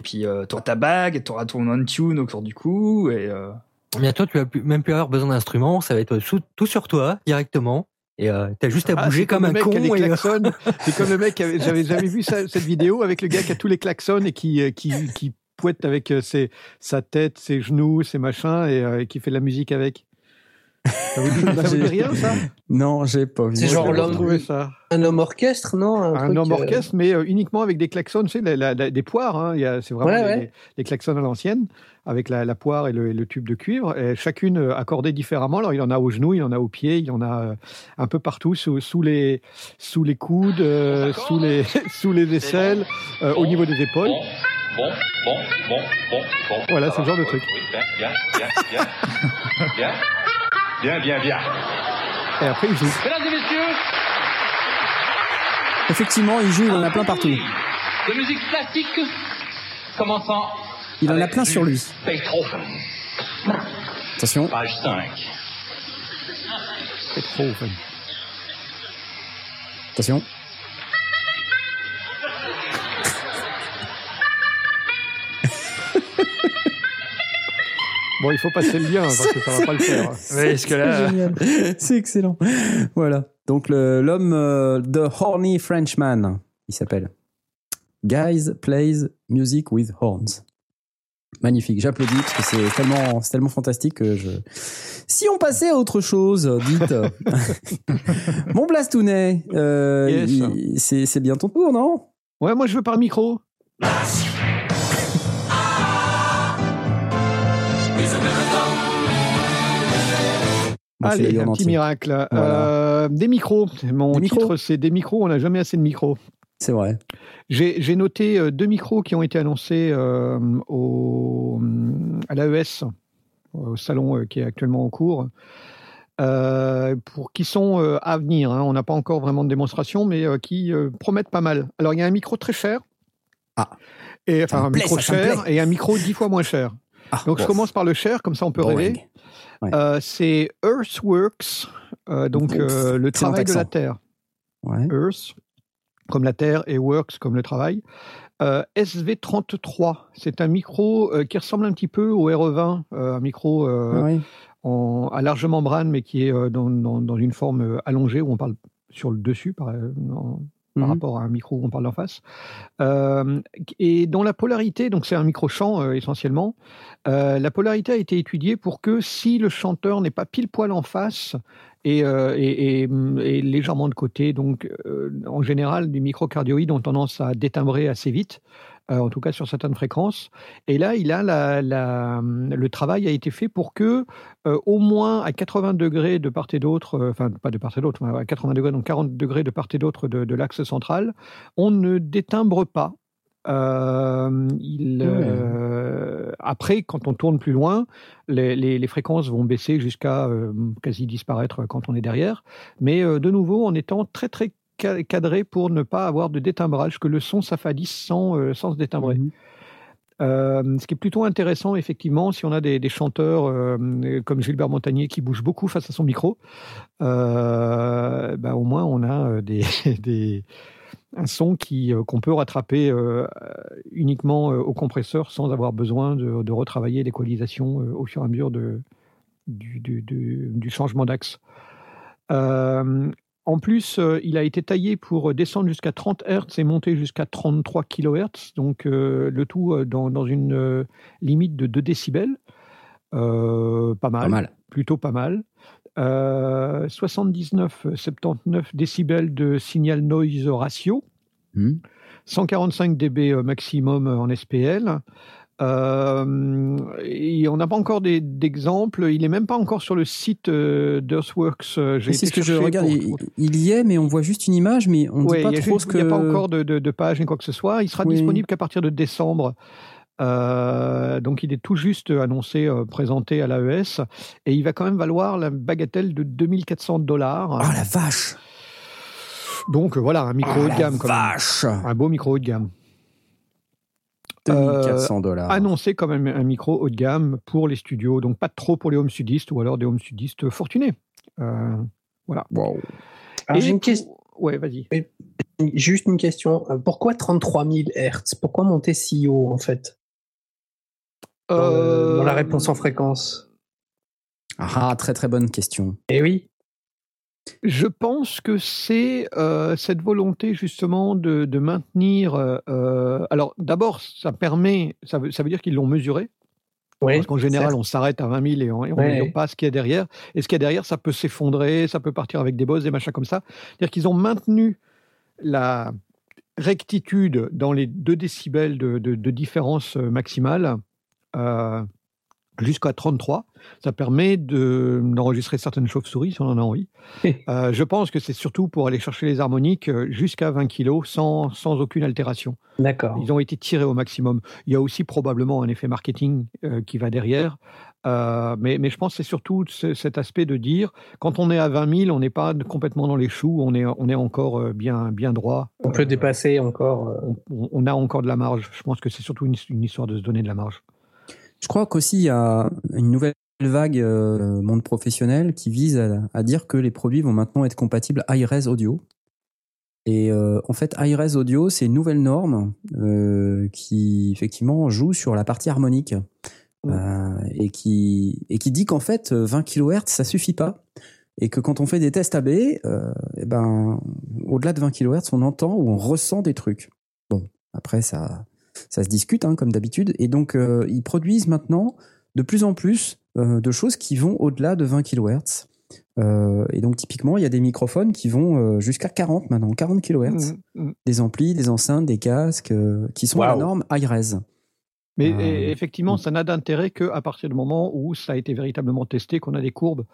et puis, euh, tu auras ta bague, tu auras ton on-tune autour du cou. Et, euh, Bientôt, tu vas plus, même plus avoir besoin d'instruments, ça va être sous- tout sur toi directement. Et euh, t'as juste à Ah, bouger comme, le un con. qui a les et, euh, klaxons. C'est comme le mec, j'avais jamais vu ça- cette vidéo avec le gars qui a tous les klaxons et qui, euh, qui, qui poète avec ses, sa tête, ses genoux, ses machins et, euh, et qui fait de la musique avec. Ça vous dit, ça vous dit rien ça? Non, j'ai pas vu. C'est genre l'homme-. Un homme orchestre, non? Un truc, homme euh, orchestre, mais euh, uniquement avec des klaxons, tu sais, la- la- la- des poires. Hein, c'est vraiment Ouais, des, ouais. des- des klaxons à l'ancienne, avec la, la poire et le, et le tube de cuivre, et chacune euh, accordée différemment. Alors, il y en a aux genoux, il y en a aux pieds, il y en a un peu partout, sous, sous, les, sous les coudes, euh, sous, les, sous les aisselles, euh, au niveau des épaules. Bon, bon, bon, bon, bon. Voilà, Ça c'est le genre de truc. Bien, bien, bien. Et après, il joue. Mesdames et messieurs, Effectivement, il joue, il en a plein partout. de musique classique, commençant Il en a plein sur lui. Beethoven, Attention. page 5. C'est trop fun. Attention. Bon, il faut passer le lien, parce que ça va pas le faire. Ouais, est-ce que là- C'est génial. C'est excellent. Voilà. Donc le- l'homme euh, The Horny Frenchman, il s'appelle. Guys plays music with horns. Magnifique, j'applaudis parce que c'est tellement, c'est tellement fantastique que je. Si on passait à autre chose, dites. Mon Blastounet, euh, Yes. il- c'est c'est bien ton tour, non? Ouais, moi, je veux par micro. Allez, un petit miracle. Voilà. Euh, des micros. Mon Des titre, c'est Des micros. On n'a jamais assez de micros. C'est vrai. J'ai noté euh, deux micros qui ont été annoncés euh, au, à l'AES, au salon qui est actuellement en cours, euh, pour, qui sont euh, à venir. hein. On n'a pas encore vraiment de démonstration, mais euh, qui promettent pas mal. Alors, il y a un micro très cher. Ah. Et, enfin, un plaît, micro cher et un micro dix fois moins cher. Ah, Donc, je commence par le cher, comme ça on peut Boring. rêver. Ouais. Euh, c'est Earthworks, euh, donc euh, le travail de la. Terre. Ouais. Earth, comme la Terre, et Works, comme le travail. Euh, SV33, c'est un micro qui ressemble un petit peu au RE20, euh, un micro Ouais. en, à large membrane, mais qui est dans, dans- dans une forme allongée, où on parle sur le dessus, par, en- par Mhm. rapport à un micro où on parle d'en face. Euh, et dont la polarité, donc c'est un micro-chant euh, essentiellement, euh, la polarité a été étudiée pour que si le chanteur n'est pas pile poil en face et, et- et- et légèrement de côté, donc en général, les microcardioïdes ont tendance à détimbrer assez vite, en tout cas sur certaines fréquences. Et là, il a la, la- le travail a été fait pour que euh, au moins à 80 degrés de part et d'autre, euh, enfin pas de part et d'autre, à 80 degrés, donc 40 degrés de part et d'autre de, de l'axe central, on ne détimbre pas. Euh, il, euh, après, quand on tourne plus loin, les, les- les fréquences vont baisser jusqu'à euh, quasi disparaître quand on est derrière. Mais euh, de nouveau, en étant très très cadré pour ne pas avoir de détimbrage, que le son s'affadisse sans, euh, sans se détimbrer. Mhm. Euh, ce qui est plutôt intéressant, effectivement, si on a des, des chanteurs euh, comme Gilbert Montagnier qui bouge beaucoup face à son micro, bah, au moins on a des, des- un son qui, qu'on peut rattraper uniquement au compresseur sans avoir besoin de, de retravailler l'équalisation au fur et à mesure de, du, du- du- du changement d'axe. Euh, en plus, euh, il a été taillé pour descendre jusqu'à 30 Hz et monter jusqu'à 33 kHz, donc euh, le tout euh, dans, dans une euh, limite de 2 décibels. Euh, pas mal, Pas mal. plutôt pas mal. Euh, 79, 79 décibels de signal noise ratio, Mhm. 145 dB euh, maximum en SPL. Euh, et on n'a pas encore d'exemples. Il est même pas encore sur le site euh, d'Earthworks. Euh, C'est été ce que je regarde. pour- Il, il y est, mais on voit juste une image, mais on ne Ouais, pas trop ce que. Il n'y a pas encore de, de, de page ni quoi que ce soit. Il sera Oui. disponible qu'à partir de décembre. Euh, donc il est tout juste annoncé, euh, présenté à l'AES. Et il va quand même valoir la bagatelle de 2400 dollars. Oh la vache Donc voilà, un micro Oh haut de gamme. vache Un beau micro haut de gamme. 2400 dollars. Annoncé quand même un micro haut de gamme pour les studios. Donc pas trop pour les home studistes ou alors des home studistes fortunés. Euh, voilà. Wow. Alors, Et j'ai une question. Ouais, vas-y. Juste une question. Euh, Pourquoi 33 000 Hertz? Pourquoi monter si haut, en fait? Euh, dans la réponse en fréquence Ah, très très bonne question. Eh oui. Je pense que c'est euh, cette volonté justement de, de maintenir. euh, alors d'abord, ça permet, ça veut, ça veut dire qu'ils l'ont mesuré. Oui, Parce qu'en général, on s'arrête à 20 000 et on ne Ouais. mesure pas ce qu'il y a derrière. Et ce qu'il y a derrière, ça peut s'effondrer, ça peut partir avec des bosses, des machins comme ça. C'est-à-dire qu'ils ont maintenu la rectitude dans les 2 décibels de, de- de différence maximale euh, jusqu'à 33. Ça permet de- d'enregistrer certaines chauves-souris si on en a envie. Euh, je pense que c'est surtout pour aller chercher les harmoniques euh, jusqu'à 20 kg sans, sans aucune altération. D'accord. Ils ont été tirés au maximum. Il y a aussi probablement un effet marketing euh, qui va derrière. Euh, mais, mais je pense que c'est surtout ce- cet aspect de dire, quand on est à 20 000, on n'est pas complètement dans les choux, on est, on est encore bien, bien droit. On peut dépasser encore. on, on a encore de la marge. Je pense que c'est surtout une, une histoire de se donner de la marge. Je crois qu'aussi il y a une nouvelle vague euh, monde professionnel qui vise à, à dire que les produits vont maintenant être compatibles high-res audio. Et euh, en fait, high-res audio, c'est une nouvelle norme euh, qui effectivement joue sur la partie harmonique euh, et qui et qui dit qu'en fait 20 kHz ça suffit pas et que quand on fait des tests AB, euh, eh ben au-delà de 20 kHz, on entend ou on ressent des trucs. Bon, après ça ça se discute hein, comme d'habitude et donc euh, ils produisent maintenant de plus en plus euh, de choses qui vont au-delà de 20 kHz. Euh, et donc typiquement, il y a des microphones qui vont jusqu'à 40 maintenant, 40 kHz. Mm, mm. Des amplis, des enceintes, des casques qui sont à la norme high-res. Mais Euh, effectivement, ça n'a d'intérêt qu'à partir du moment où ça a été véritablement testé, qu'on a des courbes.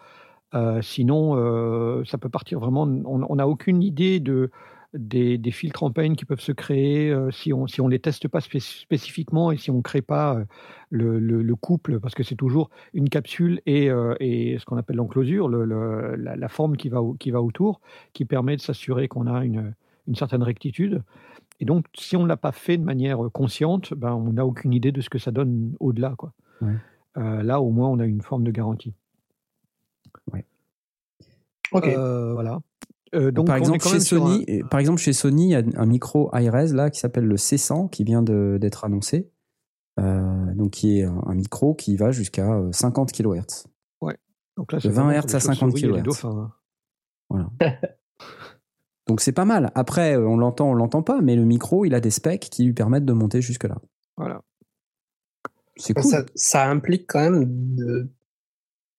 Euh, sinon, euh, ça peut partir vraiment. On n'a aucune idée de, des, des filtres en peine qui peuvent se créer euh, si on si on les teste pas spé- spécifiquement et si on ne crée pas euh, le, le- le couple, parce que c'est toujours une capsule et, euh, et ce qu'on appelle l'enclosure, le- le- la, la forme qui va, au- qui va autour, qui permet de s'assurer qu'on a une, une certaine rectitude. Et donc, si on ne l'a pas fait de manière consciente, ben, on n'a aucune idée de ce que ça donne au-delà. Quoi. Ouais. Euh, là, au moins, on a une forme de garantie. Ok. Euh, voilà. Euh, donc, par exemple, chez un- Sony, par exemple, chez Sony, il y a un micro high-res là qui s'appelle le C100 qui vient d'être annoncé. Euh, donc, qui est un, un micro qui va jusqu'à euh, 50 kHz. donc là, de c'est 20 vraiment Hertz pour les à 50 chauves-souris et les kHz. hein. Donc, c'est pas mal. Après, euh, on l'entend, on l'entend pas, mais le micro, il a des specs qui lui permettent de monter jusque là. Voilà. C'est cool. ça, ça implique quand même de-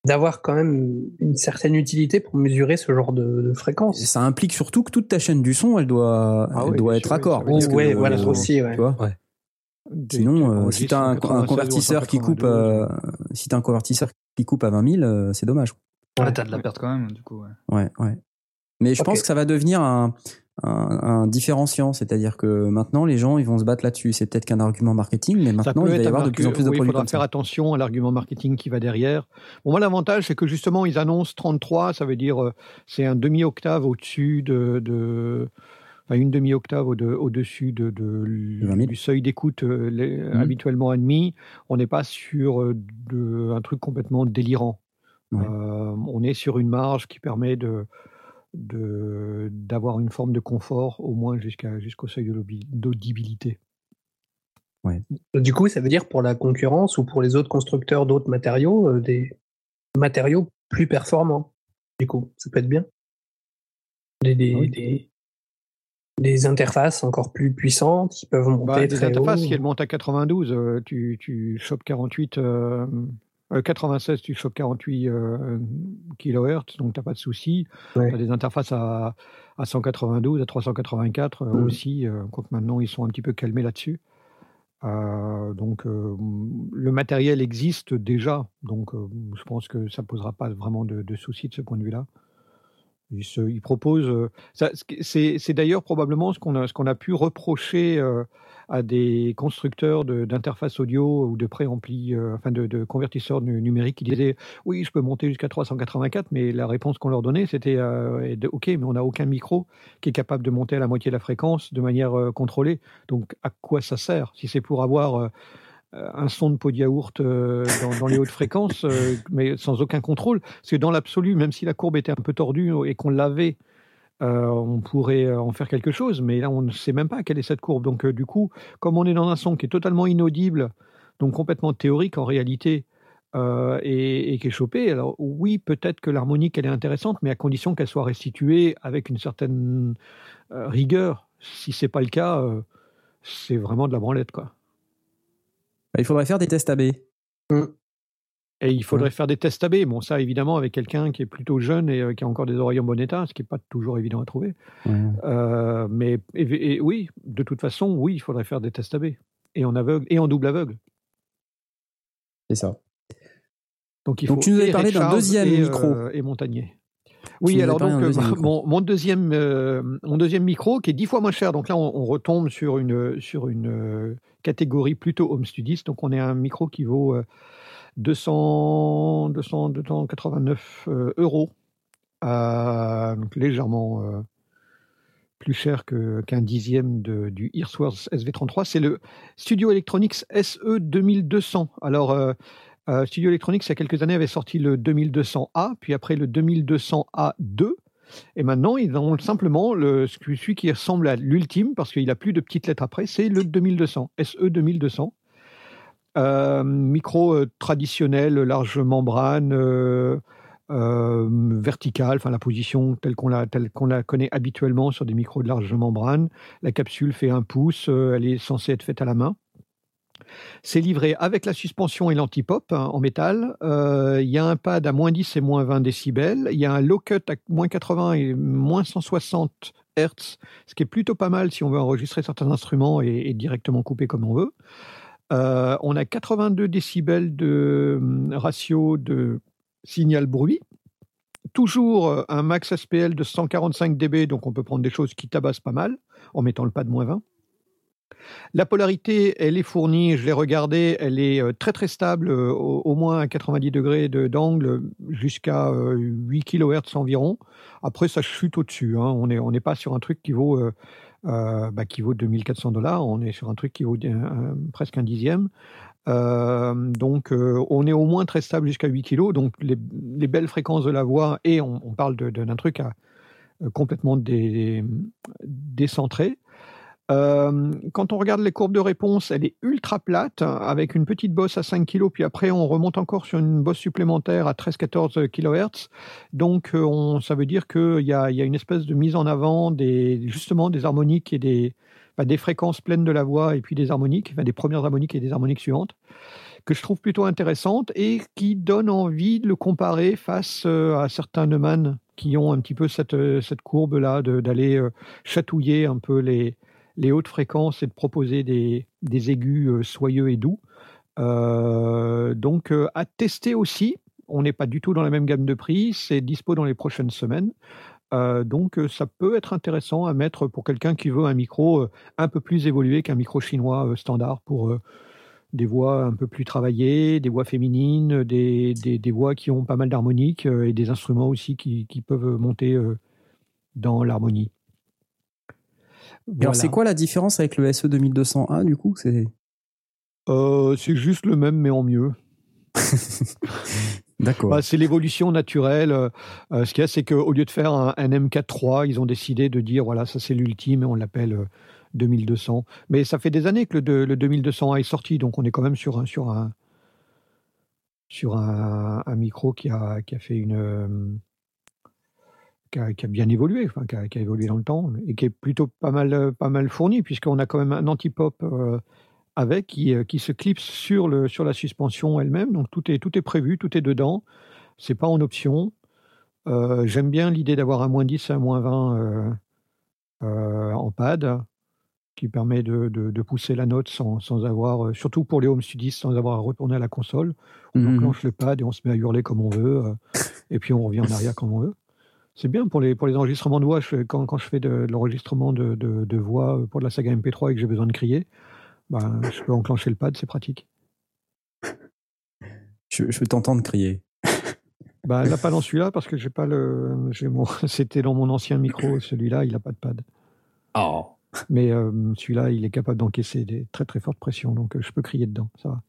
d'avoir quand même une certaine utilité pour mesurer ce genre de, de fréquence. Ça implique surtout que toute ta chaîne du son, elle doit, Ah elle oui, doit être oui, accord. ouais, que- voilà, euh, aussi, ouais. Tu vois Des- Sinon, euh, si tu as un, en un 96 ou en convertisseur qui coupe, 192, euh, si t'as un convertisseur qui coupe à 20 000, euh, c'est dommage. Ouais, t'as de la perte quand même, du coup. ouais. Ouais, ouais. Mais je pense que ça va devenir un, un, un différenciant, c'est-à-dire que maintenant les gens ils vont se battre là-dessus. C'est peut-être qu'un argument marketing, mais maintenant il va y avoir de plus en plus de oui, Il faudra comme faire ça. attention à l'argument marketing qui va derrière. Bon, moi, l'avantage, c'est que justement, ils annoncent 33, ça veut dire euh, c'est un demi-octave au-dessus de. de- Enfin, une demi-octave au- de- au-dessus de, de- 20 000. du seuil d'écoute euh, Mhm. habituellement admis. On n'est pas sur euh, de, un truc complètement délirant. Ouais. On est sur une marge qui permet de- d'avoir une forme de confort au moins jusqu'à jusqu'au seuil d'audibilité. Du coup, ça veut dire pour la concurrence ou pour les autres constructeurs d'autres matériaux, euh, des matériaux plus performants. Du coup, ça peut être bien. Des, des, Ah oui. des, des interfaces encore plus puissantes qui peuvent monter Bah, des très interfaces, haut. si elles montent à 92, euh, tu, tu chopes 48, euh, euh, 96, tu chopes 48 euh, kHz, donc t'as pas de souci. Ouais. Tu as des interfaces à, à 192, à 384 euh, aussi, euh, quoique maintenant ils sont un petit peu calmés là-dessus. Euh, donc euh, le matériel existe déjà, donc euh, je pense que ça posera pas vraiment de, de soucis de ce point de vue-là. Il, se, propose. euh, c'est d'ailleurs probablement ce qu'on a, qu'on a pu reprocher euh, à des constructeurs d'interfaces audio ou de préamplis, euh, enfin de, convertisseurs nu- numériques qui disaient oui, je peux monter jusqu'à 384, mais la réponse qu'on leur donnait c'était ok, mais on n'a aucun micro qui est capable de monter à la moitié de la fréquence de manière contrôlée. Donc à quoi ça sert Si c'est pour avoir un son de pot de yaourt euh, dans, les hautes fréquences, euh, mais sans aucun contrôle. Parce que dans l'absolu, même si la courbe était un peu tordue et qu'on l'avait, euh, on pourrait en faire quelque chose. Mais là, on ne sait même pas quelle est cette courbe. Donc, du coup, comme on est dans un son qui est totalement inaudible, donc complètement théorique en réalité, et, et qui est chopé. Alors oui, peut-être que l'harmonique elle est intéressante, mais à condition qu'elle soit restituée avec une certaine rigueur. Si c'est pas le cas, c'est vraiment de la branlette quoi. Il faudrait faire des tests AB. Et il faudrait faire des tests AB. Bon, ça évidemment avec quelqu'un qui est plutôt jeune et euh, qui a encore des oreilles en bon état, ce qui n'est pas toujours évident à trouver. Ouais. Euh, mais et- et oui, de toute façon, oui, il faudrait faire des tests AB et en aveugle et en double aveugle. C'est ça. Donc, il Donc, faut tu nous avais et parlé d'un deuxième et, micro. euh, et Montagnier. Tu Oui, nous avais alors parlé donc d'un euh, deuxième micro. mon, mon deuxième euh, mon deuxième micro qui est dix fois moins cher. Donc là, on, on retombe sur une sur une euh, catégorie plutôt home studiste. Donc on est un micro qui vaut euh, 200 200 289 euh, euros, Euh, donc légèrement euh, plus cher qu'un dixième de, du Earthworks SV33. C'est le Studio Electronics SE 2200. Alors, euh, Studio Electronics, il y a quelques années, avait sorti le 2200A, puis après le 2200A2. Et maintenant, ils ont simplement le, celui qui ressemble à l'ultime, parce qu'il a plus de petites lettres après, c'est le 2200, SE 2200. Euh, micro euh, traditionnel, large membrane, euh, euh, verticale, enfin la position telle qu'on la, telle qu'on la connaît habituellement sur des micros de large membrane. La capsule fait un pouce, euh, elle est censée être faite à la main. C'est livré avec la suspension et l'anti-pop hein, en métal. Euh, Il y a un pad à moins 10 et moins 20 décibels. Il y a un low cut à moins 80 et moins 160 Hertz, ce qui est plutôt pas mal si on veut enregistrer certains instruments et, directement couper comme on veut. Euh, on a 82 décibels de hum, ratio de signal bruit. Toujours euh, un max SPL de 145 dB, donc on peut prendre des choses qui tabassent pas mal en mettant le pad moins 20. La polarité, elle est fournie, je l'ai regardée, elle est euh, très très stable, euh, au, moins à 90 degrés de- d'angle, jusqu'à euh, 8 kHz environ. Après, ça chute au-dessus. hein. On n'est pas sur un truc qui vaut, euh, euh, bah, qui vaut 2400 dollars, on est sur un truc qui vaut presque un dixième. Euh, donc, euh, on est au moins très stable jusqu'à 8 kg. Donc, les, les belles fréquences de la voix, et on, parle d'un truc euh, complètement dé- décentré. Euh, quand on regarde les courbes de réponse, elle est ultra plate, avec une petite bosse à 5 kg, puis après on remonte encore sur une bosse supplémentaire à 13-14 kHz. Donc euh, ça veut dire qu'il y a, une espèce de mise en avant des, justement des harmoniques et des, bah, fréquences pleines de la voix, et puis des harmoniques, des premières harmoniques et des harmoniques suivantes, que je trouve plutôt intéressantes et qui donnent envie de le comparer face euh, à certains Neumann qui ont un petit peu cette, cette courbe-là d'aller chatouiller un peu les, les hautes fréquences et de proposer des, aigus euh, soyeux et doux. Euh, donc euh, à tester aussi. On n'est pas du tout dans la même gamme de prix. C'est dispo dans les prochaines semaines. Donc ça peut être intéressant à mettre pour quelqu'un qui veut un micro un peu plus évolué qu'un micro chinois standard pour des voix un peu plus travaillées, des voix féminines, des, voix qui ont pas mal d'harmoniques et des instruments aussi qui, peuvent monter dans l'harmonie. Alors, c'est quoi la différence avec le SE 2201 du coup? C'est Euh, C'est juste le même mais en mieux. d'accord. Bah, c'est l'évolution naturelle. Euh, euh, ce qu'il y a, c'est qu'au lieu de faire un, un M4.3, ils ont décidé de dire voilà, ça c'est l'ultime et on l'appelle euh, 2200. Mais ça fait des années que le, de- le 2200A est sorti, donc on est quand même sur un, sur un, sur un, un micro qui a, qui a fait une. Qui a, qui a bien évolué, enfin, qui a, qui a évolué dans le temps et qui est plutôt pas mal, euh, pas mal fourni, puisqu'on a quand même un anti-pop euh, avec qui, euh, qui se clipse sur, le, sur la suspension elle-même. Donc tout est, tout est prévu, tout est dedans. C'est pas en option. Euh, J'aime bien l'idée d'avoir un moins 10 et un moins 20 euh, euh, en pad qui permet de, de- de pousser la note sans, sans avoir, surtout pour les home studies, sans avoir à retourner à la console. On Mhm. enclenche le pad et on se met à hurler comme on veut. et puis on revient en arrière comme on veut. C'est bien pour les, pour les enregistrements de voix. Je- quand, quand je fais de, de l'enregistrement de, de, de voix pour de la saga MP3 et que j'ai besoin de crier, ben, je peux enclencher le pad, c'est pratique. Je, je veux t'entendre crier. Bah, là, pas dans celui-là, parce que j'ai pas le. j'ai Mon... C'était dans mon ancien micro, celui-là, il n'a pas de pad. Oh. Mais euh, celui-là, il est capable d'encaisser des très très fortes pressions, donc euh, je peux crier dedans, ça va.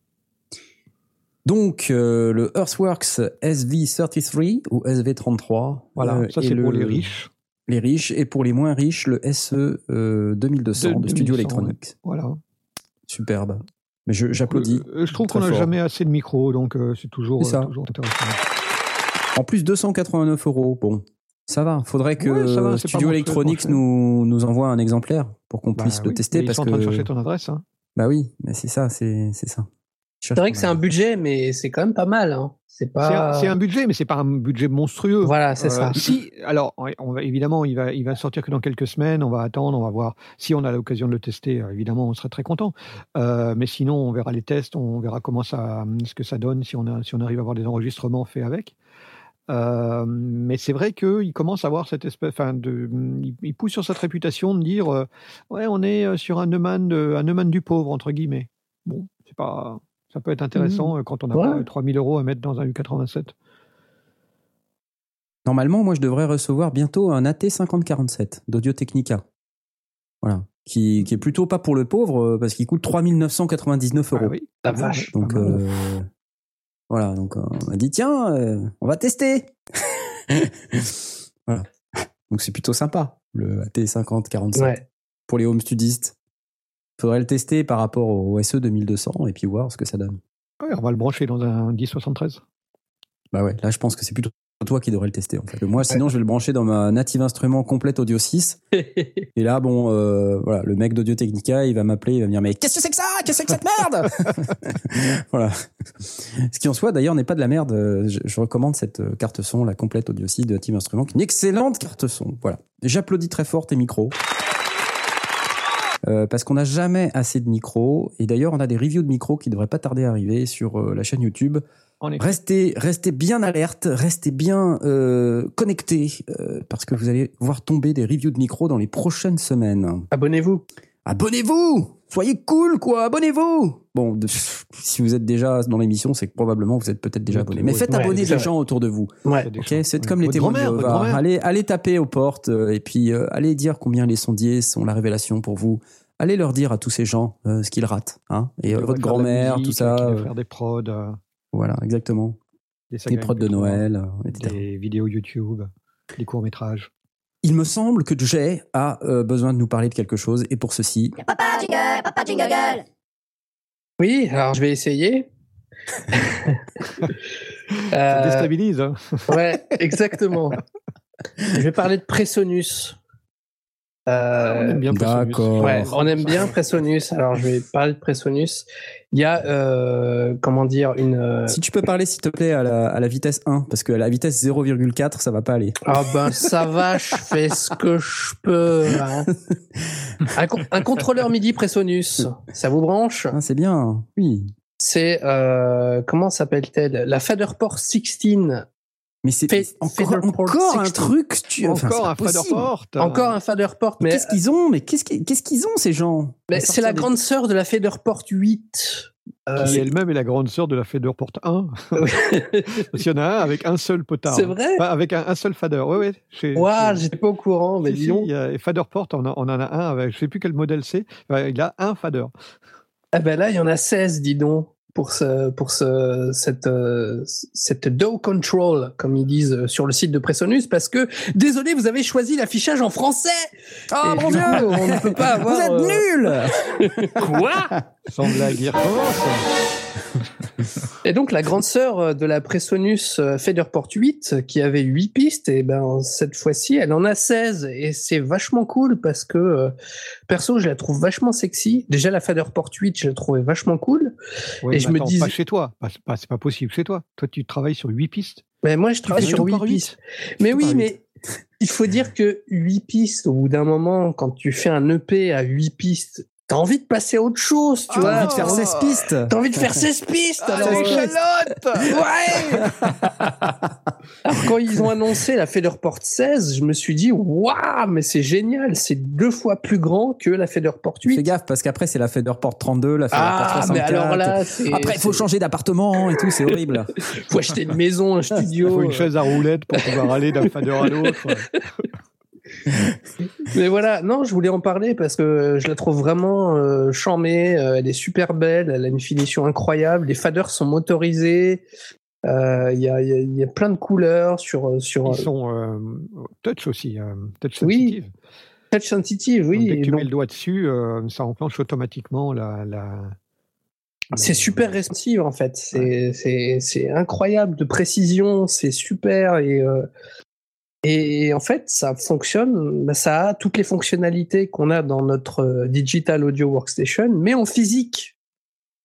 Donc euh, le Earthworks SV33 ou SV33. Voilà, euh, ça c'est pour le- les riches. Les riches et pour les moins riches le SE euh, 2200 de, De Studio 2200, Electronics. Voilà. Superbe. Mais j'applaudis. Euh, je trouve qu'on n'a jamais assez de micros, donc euh, c'est toujours, ça. euh, toujours intéressant. En plus, 289 euros. Bon, ça va. Faudrait que Ouais, va, Studio Electronics nous, nous envoie un exemplaire pour qu'on Bah puisse le tester. mais parce Ils sont en train de chercher ton adresse. Hein. Bah oui, mais c'est ça, c'est ça. C'est vrai que c'est un budget, mais c'est quand même pas mal. Hein. C'est pas. un, c'est un budget, mais c'est pas un budget monstrueux. Voilà, c'est Euh, ça. Si, alors, on- va, évidemment, il va, il va sortir que dans quelques semaines. On va attendre, on va voir. Si on a l'occasion de le tester, euh, évidemment, on serait très content. Euh, mais sinon, on verra les tests, on verra comment ça, ce que ça donne si on, a, si on arrive à avoir des enregistrements faits avec. Euh, mais c'est vrai qu'il commence à avoir cette espèce, enfin, de, il, il pousse sur cette réputation de dire, ouais, on est sur un Neumann, de- un Neumann du pauvre entre guillemets. Bon, c'est pas, ça peut être intéressant euh, quand on n'a Ouais. pas 3000 euros à mettre dans un U87. Normalement, moi, je devrais recevoir bientôt un AT5047 d'Audio Technica. Voilà. Qui, qui est plutôt pas pour le pauvre, euh, parce qu'il coûte 3999 euros. Ah oui, La vache. Donc, euh, voilà. Donc, euh, on m'a dit, tiens, euh, on va tester. voilà. Donc, c'est plutôt sympa, le AT5047 Ouais. pour les home studistes. Faudrait le tester par rapport au SE 2200 et puis voir ce que ça donne. Ouais, on va le brancher dans un 1073. Bah ouais, là, je pense que c'est plutôt toi qui devrais le tester, en fait. Moi, sinon, je vais le brancher dans ma native instrument complète Audio 6. Et là, bon, euh, voilà, le mec d'Audio Technica, il va m'appeler, il va me dire, mais qu'est-ce que c'est que ça? Qu'est-ce que c'est que cette merde? Voilà. Ce qui en soi, d'ailleurs, n'est pas de la merde. Je, je recommande cette euh, carte son, la complète Audio 6 de Native Instrument, qui est une excellente carte son. Voilà. J'applaudis très fort tes micros. Euh, parce qu'on n'a jamais assez de micros. Et d'ailleurs, on a des reviews de micros qui devraient pas tarder à arriver sur euh, la chaîne YouTube. Restez, restez bien alerte, restez bien euh, connectés, euh, parce que vous allez voir tomber des reviews de micros dans les prochaines semaines. Abonnez-vous. Abonnez-vous Soyez cool, quoi Abonnez-vous Bon, pff, si vous êtes déjà dans l'émission, c'est que probablement vous êtes peut-être déjà abonné. Mais faites ouais, abonner les gens autour de vous. Ouais. Il y a des Ok, choses. c'est Ouais. comme les témoins de. Allez, allez taper aux portes euh, et puis euh, allez dire combien les sondiers sont la révélation pour vous. Allez leur dire à tous ces gens euh, ce qu'ils ratent. Hein et votre grand-mère, tout ça. Faire des prods, voilà, exactement. des sagas prods de MP3, Noël, etc. des vidéos YouTube, des courts-métrages. Il me semble que Jay a euh, besoin de nous parler de quelque chose et pour ceci, Papa jingle, papa jingle. Oui, alors je vais essayer. Ça Euh, déstabilise. hein. ouais, exactement. je vais parler de Presonus. Euh, on aime bien Presonus. d'accord. Ouais, on aime bien Presonus. Alors, je vais parler de Presonus. Il y a, euh, comment dire, une. euh, si tu peux parler s'il te plaît à la, à la vitesse 1, parce que à la vitesse 0,4, ça va pas aller. Ah ben, ça va, je fais ce que je peux. hein. Un contrôleur MIDI Presonus, ça vous branche? Ah, c'est bien, oui. C'est, euh, comment s'appelle-t-elle? La Faderport 16. Mais c'est encore, un 16. truc. Tu, enfin, Encore un possible. Faderport. Encore un Faderport, mais, Qu'est-ce qu'ils ont? Mais qu'est-ce qu'ils ont ces gens? C'est la des- grande sœur de la Faderport 8. Euh, qui elle-même est la grande sœur de la Faderport 1. Oui. Parce qu'il y en a un avec un seul potard. C'est vrai? Enfin, Avec un, un seul fader. Ouais, ouais. Chez, chez- j'étais pas au courant, mais Si, dis si, donc. il y a Faderport, on, en- on en a un avec, je sais plus quel modèle c'est. Il a un fader. Ah ben là, il y en a 16, dis donc, pour, ce, pour ce, cette, euh, cette DAW control, comme ils disent euh, sur le site de Presonus, parce que, désolé, vous avez choisi l'affichage en français. Ah Et mon dieu. on ne peut pas avoir... Vous êtes euh, nuls. Quoi? Sans blague, il recommence. Et donc, la grande sœur euh, de la Presonus euh, Faderport 8, euh, qui avait 8 pistes, et ben, cette fois-ci, elle en a 16. Et c'est vachement cool parce que, euh, perso, je la trouve vachement sexy. Déjà, la Faderport 8, je la trouvais vachement cool. Ouais, Et je me dis- Pas chez toi. C'est pas possible chez toi. Toi, tu travailles sur 8 pistes. Mais moi, je travaille fais sur tout 8 par huit. pistes. Mais oui, mais il faut dire que 8 pistes, au bout d'un moment, quand tu fais un EP à 8 pistes, t'as envie de passer à autre chose, tu Ah, vois. T'as envie de faire Oh. 16 pistes T'as envie de faire 16 pistes. Ah, alors, les euh, chalotes ouais Alors quand ils ont annoncé la Faderport 16, je me suis dit waouh, mais c'est génial, c'est deux fois plus grand que la Faderport Fais 8. gaffe parce qu'après c'est la Faderport 32, la Faderport Ah, 64. mais alors là, Après, il faut changer d'appartement et tout, c'est horrible. faut acheter une maison, un Il studio. faut une chaise à roulettes pour pouvoir aller d'un fader à l'autre. Mais voilà, non, je voulais en parler parce que je la trouve vraiment euh, charmée, euh, elle est super belle, elle a une finition incroyable, les faders sont motorisés, euh, il y, a, y a- y a plein de couleurs sur, sur Ils sont euh, touch aussi. euh, touch Oui, sensitive. touch sensitive, Donc, oui. dès que et tu donc- mets le doigt dessus, euh, ça enclenche automatiquement la, la, C'est super responsive en fait. C'est incroyable de précision. C'est super et euh, et en fait ça fonctionne. bah, ça a toutes les fonctionnalités qu'on a dans notre euh, digital audio workstation, mais en physique.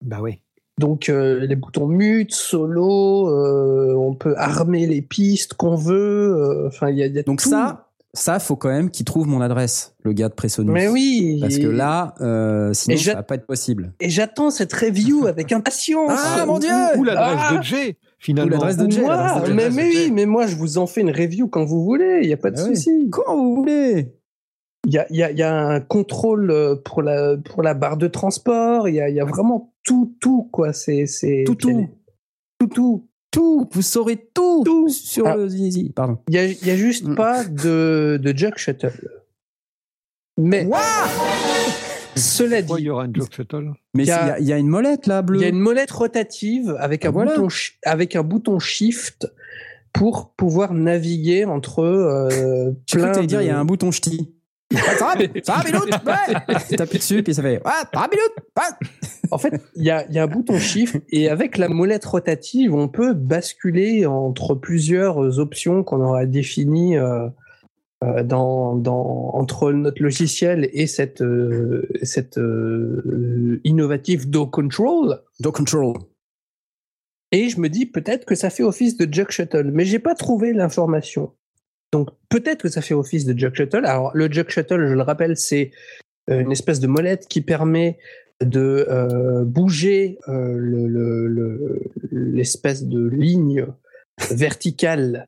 Bah oui. Donc euh, les boutons mute, solo, euh, on peut armer les pistes qu'on veut. euh, Enfin il y a, il y a Donc tout. ça, ça faut quand même qu'il trouve mon adresse, le gars de Presonus. Mais oui. Parce que là, euh, sinon ça va pas être possible. Et j'attends cette review avec impatience. Ah, mon Dieu Ou l'adresse Ah de Jay, finalement. Ou l'adresse de Jay, Moi, de mais, Jay. oui, mais moi je vous en fais une review quand vous voulez, il n'y a pas de Ah oui. souci. Quand vous voulez. Il y a, y, a, y a un contrôle euh, pour la, pour la barre de transport, il y a, y a vraiment tout, tout, quoi. C'est, c'est, Tout, tout. Tout, tout. Tout, vous saurez tout, Tout. sur Ah. le Zizi. Pardon. Il y a, il y a juste Mm. pas de, de Jack Shuttle. Mais, cela Pourquoi il dit, y aura un joke shuttle? Mais Il y a- il y, une molette là, bleue. il y a une molette rotative avec un, Ah, voilà. bouton, avec un bouton shift pour pouvoir naviguer entre euh, plein que t'allais dire, de- il y a un bouton ch'ti. Ouais, ça va, ça va, Bilout Ouais T'appuies dessus, puis ça fait. En fait, il y a, il y a un bouton shift et avec la molette rotative, on peut basculer entre plusieurs options qu'on aura définies euh, dans, dans, entre notre logiciel et cette, euh, cette euh, innovative Do Control. Do control. Et je me dis peut-être que ça fait office de Jug Shuttle, mais j'ai pas trouvé l'information. Donc peut-être que ça fait office de Jug Shuttle. Alors le Jug Shuttle, je le rappelle, c'est euh, une espèce de molette qui permet de euh, bouger euh, le- le- le- l'espèce de ligne verticale.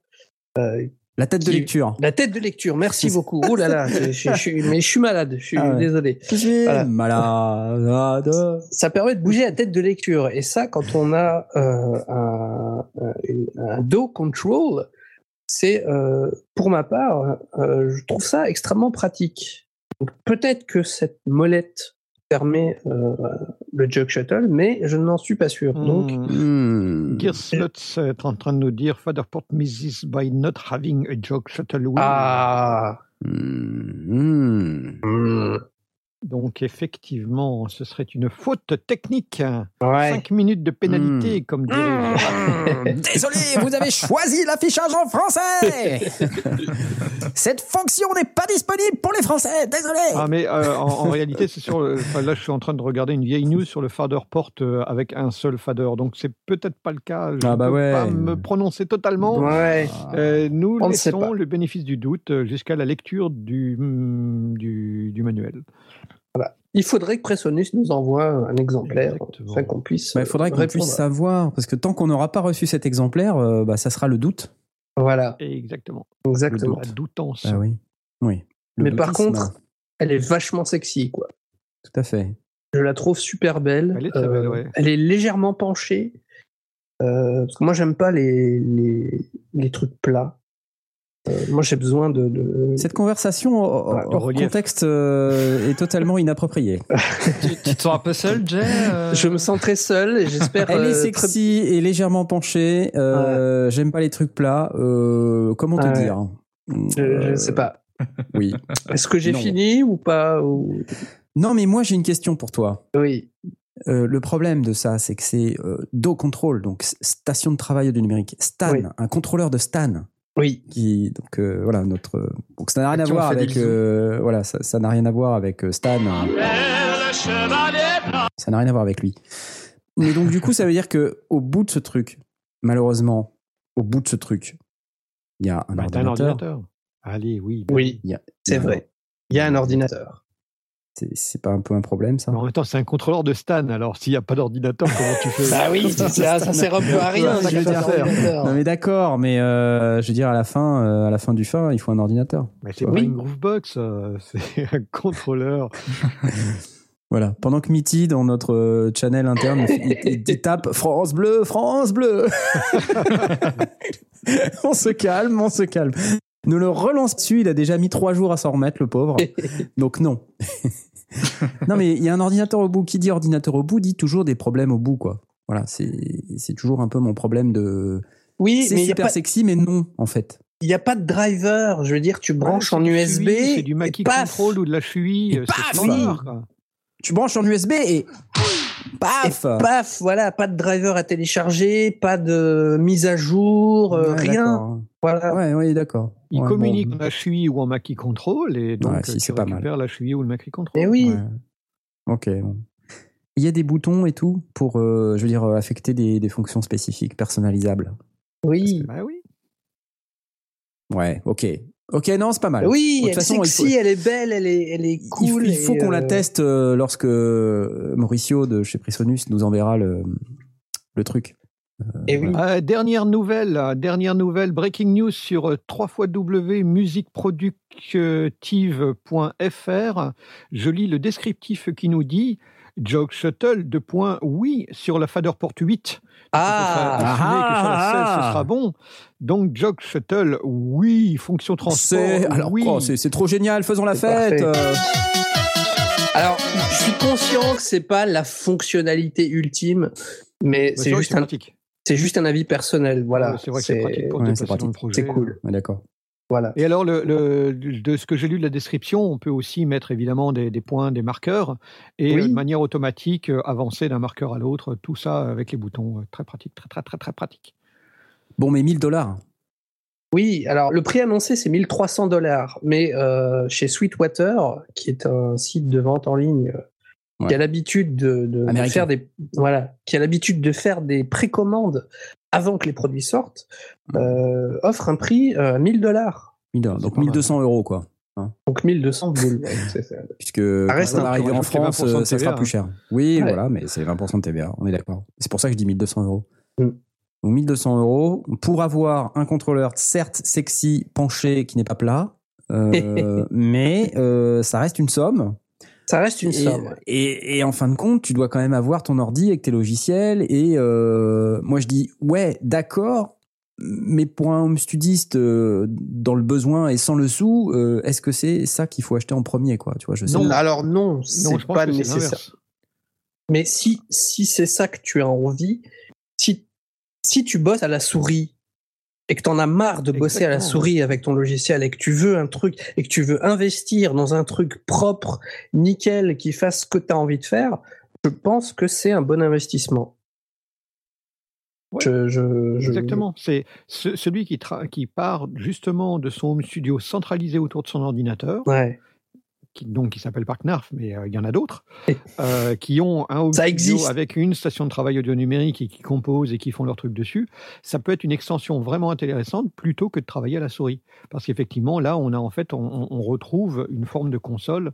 Euh, La tête de lecture. la tête de lecture, merci beaucoup. Oh là là, je, je- je suis- mais je suis malade, je suis Ah ouais. désolé. Je suis Voilà. malade. ça permet de bouger la tête de lecture. Et ça, quand on a euh, un, une- un do control, c'est, euh, pour ma part, euh, je trouve ça extrêmement pratique. Donc, peut-être que cette molette permet euh, le jug shuttle, mais je n'en suis pas sûr. Donc, Hmm. Hmm. Gearsluts est en train de nous dire Fatherport misses by not having a joke shuttle wheel. ah, Hmm. hmm, Donc effectivement, ce serait une faute technique. ouais. 5 minutes de pénalité, comme dirait Gérard. Désolé, vous avez choisi l'affichage en français. Cette fonction n'est pas disponible pour les Français. Désolé. Ah mais euh, en, en réalité, c'est sur. le- enfin, là, je suis en train de regarder une vieille news sur le fader port euh, avec un seul fader. Donc c'est peut-être pas le cas. Je Ah ne bah peux ouais. pas me prononcer totalement. Ouais. Euh, nous On laissons le bénéfice du doute jusqu'à la lecture du, mm, du, du manuel. Il faudrait que Presonus nous envoie un exemplaire afin qu'on puisse. Bah, il faudrait qu'on puisse savoir, parce que tant qu'on n'aura pas reçu cet exemplaire, euh, bah, ça sera le doute. Voilà, Exactement. exactement. La doutance. Ah oui. Oui. Le Mais par contre, elle est vachement sexy, quoi. Tout à fait. Je la trouve super belle. Elle est très belle, ouais. Elle est légèrement penchée. Euh, parce que moi, j'aime pas les, les, les trucs plats. Euh, moi, j'ai besoin de. de- Cette conversation Ouais, de hors relief. contexte euh, est totalement inappropriée. tu, tu te sens un peu seul, Jay euh Je me sens très seul et j'espère. Elle est euh, sexy et légèrement penchée. Euh, J'aime pas les trucs plats. Euh, comment te Ouais. dire? Je, je Euh, sais pas. Oui. Est-ce que j'ai fini ou pas ou... Non, mais moi j'ai une question pour toi. Oui. Euh, le problème de ça, c'est que c'est euh, Do Control, donc station de travail du numérique. Stan, Oui. un contrôleur de Stan. Oui. Qui, donc euh, voilà, notre. Donc ça n'a rien à voir avec. euh, voilà, ça n'a rien à voir avec euh, Stan. Ça n'a rien à voir avec lui. Mais donc du coup, ça veut dire que au bout de ce truc, malheureusement, au bout de ce truc, il y a un Bah, t'as un ordinateur. ordinateur. Allez, oui. bah Oui. C'est vrai. Il y a un ordinateur. C'est- pas un peu un problème ça? Mais en même temps, c'est un contrôleur de Stan. Alors, s'il n'y a pas d'ordinateur, comment tu fais? Bah oui, ça, ça sert un peu à rien. Je veux dire. Non mais d'accord, mais euh, je veux dire à la fin, euh, à la fin du fin, il faut un ordinateur. Mais c'est Oui. pas une Groovebox, euh, c'est un contrôleur. Voilà. Pendant que Mitty dans notre euh, channel interne, il, il- il tape France Bleu, France Bleu. on se calme, on se calme. Ne le relance dessus, il a déjà mis trois jours à s'en remettre, le pauvre. Donc non. Non mais il y a un ordinateur au bout. Qui dit ordinateur au bout dit toujours des problèmes au bout, quoi. Voilà, c'est c'est toujours un peu mon problème de. Oui, C'est n'y super pas- sexy, mais non, en fait. il y a pas de driver. Je veux dire, tu branches Ouais, en USB. C'est du Mackie paf Control ou de la FUI. Euh, paf, c'est oui. Tu branches en USB et paf Et paf, voilà, pas de driver à télécharger, pas de mise à jour, euh, Ouais, rien. Voilà. Ouais, oui, d'accord. Il Ouais, communique bon. HUI ou en Mackie Control et donc Ouais, euh, si, tu c'est pas mal. récupères la HUI ou le Mackie Control. Mais oui. Ouais. Ok. bon. Il y a des boutons et tout pour, euh, je veux dire, euh, affecter des, des fonctions spécifiques personnalisables. Oui. Bah oui. Ouais, ok. Ok, non, c'est pas mal. Oui, De toute elle est façon, il sexy, faut- elle est belle, elle est, elle est Il faut, cool. il faut et, qu'on la euh, teste euh, lorsque euh, Mauricio de chez Prisonus nous enverra le, le truc. Et oui. Euh, dernière nouvelle, euh, dernière nouvelle, breaking news sur euh, www.musicproductive.fr. Je lis le descriptif qui nous dit Jog Shuttle de point oui sur la Fader Port 8. Ah, Assumé que sur la 16 ah. ce sera bon. Donc Jog Shuttle, oui, fonction transport. C'est alors oui. quoi, c'est c'est trop génial, faisons la C'est fête. euh. Alors, je suis conscient que c'est pas la fonctionnalité ultime, mais Bah, c'est juste un, pratique. C'est juste un avis personnel. Voilà. Ouais, c'est vrai que c'est pratique pour ouais, c'est déplacer dans le pratique. projet. C'est cool. Ouais, D'accord. Voilà. Et alors, le, le- de ce que j'ai lu de la description, on peut aussi mettre évidemment des, des points, des marqueurs, et Oui. euh, de manière automatique euh, avancer d'un marqueur à l'autre, tout ça avec les boutons. euh, Très pratique, très très très très pratique. Bon, mais 1000 dollars. Oui, alors le prix annoncé c'est 1300 dollars, mais euh, chez Sweetwater, qui est un site de vente en ligne Ouais. qui a l'habitude de, de- de faire des voilà, qui a l'habitude de faire des précommandes avant que les produits sortent, euh, offre un prix euh, 1000 dollars, 1000 dollars. Donc pas mal. 1200 euros, quoi. donc 1200 boules. ouais, c'est ça. Puisque quand reste ça un- va arriver on en France, 20% de euh, ça sera plus cher. Oui, Ouais. voilà, mais c'est 20% de TVA, on est d'accord. C'est pour ça que je dis 1200 euros. Mm. Donc 1200 euros pour avoir un contrôleur certes sexy, penché, qui n'est pas plat, euh, mais euh, ça reste une somme. Ça reste une Et, somme. ouais. et, et en fin de compte, tu dois quand même avoir ton ordi avec tes logiciels. Et euh, moi, je dis, ouais, d'accord, mais pour un home studiste euh, dans le besoin et sans le sou, euh, est-ce que c'est ça qu'il faut acheter en premier, quoi? Tu vois, je sais. Non. Alors non, c'est pas nécessaire. Mais si, si c'est ça que tu as envie, si, si tu bosses à la souris et que tu en as marre de bosser à la souris avec ton logiciel et que tu veux un truc et que tu veux investir dans un truc propre, nickel, qui fasse ce que tu as envie de faire, je pense que c'est un bon investissement. Ouais. Je, je, je- Exactement. C'est ce- celui qui, qui part justement de son home studio centralisé autour de son ordinateur, Ouais. Qui, donc qui s'appelle ParkNarf, mais euh, il y en a d'autres, euh, qui ont un home Ça studio existe. avec une station de travail audio numérique et qui composent et qui font leur truc dessus. Ça peut être une extension vraiment intéressante plutôt que de travailler à la souris, parce qu'effectivement là, on a en fait, on, retrouve une forme de console.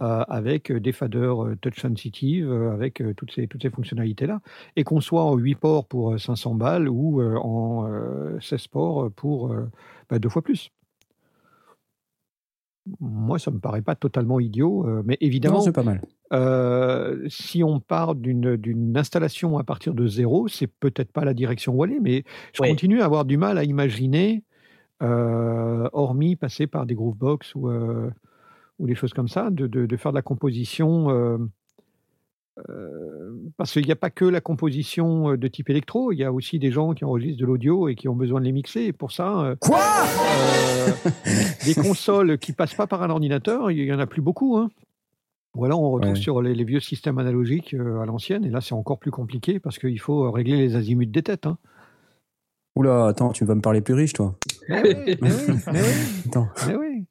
euh, avec des faders euh, touch sensitive, euh, avec toutes ces, toutes ces fonctionnalités-là, et qu'on soit en 8 ports pour euh, 500 balles ou en euh, 16 ports pour bah, deux fois plus. Moi, ça me paraît pas totalement idiot, euh, mais évidemment, c'est pas mal. euh, si on part d'une d'une installation à partir de zéro, c'est peut-être pas la direction où aller, mais je Oui. continue à avoir du mal à imaginer, euh, hormis passer par des Groovebox ou, euh, ou des choses comme ça, de, de- de faire de la composition. Euh, parce qu'il n'y a pas que la composition euh, de type électro, il y a aussi des gens qui enregistrent de l'audio et qui ont besoin de les mixer. Et pour ça, euh, Quoi euh, des consoles qui passent pas par un ordinateur, il y en a plus beaucoup. Hein. Ou alors on retrouve Ouais. sur les, les vieux systèmes analogiques à l'ancienne, et là c'est encore plus compliqué parce qu'il faut régler les azimuts des têtes. Hein. Oula, attends, tu vas me parler plus riche, toi. Mais oui, mais oui, mais oui, Attends, mais oui.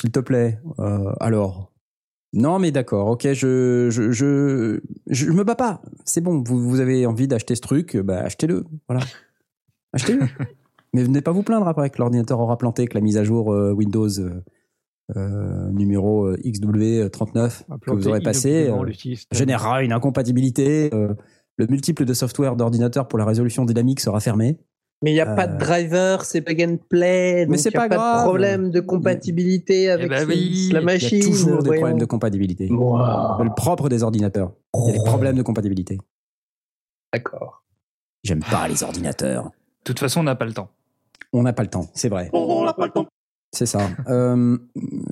s'il te plaît. Euh, alors. Non, mais d'accord, ok, je, je, je, je me bats pas. C'est bon, vous, vous avez envie d'acheter ce truc, bah achetez-le. Voilà. Achetez-le. mais venez pas vous plaindre après que l'ordinateur aura planté, que la mise à jour euh, Windows euh, euh, numéro euh, XW39 que vous aurez passé générera une incompatibilité. le multiple de software d'ordinateur pour la résolution dynamique sera fermé. Mais il n'y a pas de Euh, driver, c'est plug and play. Mais c'est il y a pas pas grave. de problème de compatibilité avec ben oui, la Il machine. y a toujours des voyons. problèmes de compatibilité. Wow. Le propre des ordinateurs. Il y a des problèmes de compatibilité. D'accord. J'aime pas les ordinateurs. De toute façon, on n'a pas le temps. On n'a pas le temps, c'est vrai. On n'a pas le temps. C'est ça. Euh,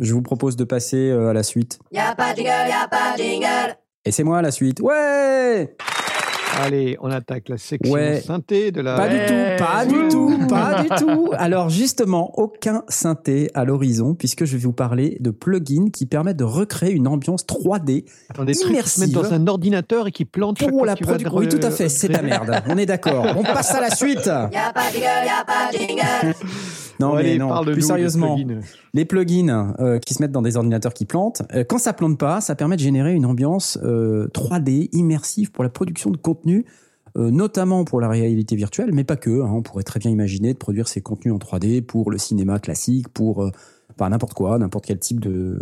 je vous propose de passer euh, à la suite. Y'a pas de jingle, y'a pas de jingle. Et c'est moi la suite. Ouais Allez, on attaque la section Ouais. synthé de la. Pas du tout, pas du tout, pas du tout. Alors justement, aucun synthé à l'horizon, puisque je vais vous parler de plugins qui permettent de recréer une ambiance 3D Dans des trucs qui se mettent immersive. dans un ordinateur et qui chaque pour la production. Oui, tout à fait, c'est ta merde. On est d'accord. On passe à la suite. Y a pas de jingle, y a pas de jingle. Non, mais allez, non, plus sérieusement. plugins. Les plugins euh, qui se mettent dans des ordinateurs qui plantent, euh, quand ça plante pas, ça permet de générer une ambiance euh, 3D immersive pour la production de contenu, euh, notamment pour la réalité virtuelle, mais pas que. hein. on pourrait très bien imaginer de produire ces contenus en 3D pour le cinéma classique, pour euh, enfin, n'importe quoi, n'importe quel type de,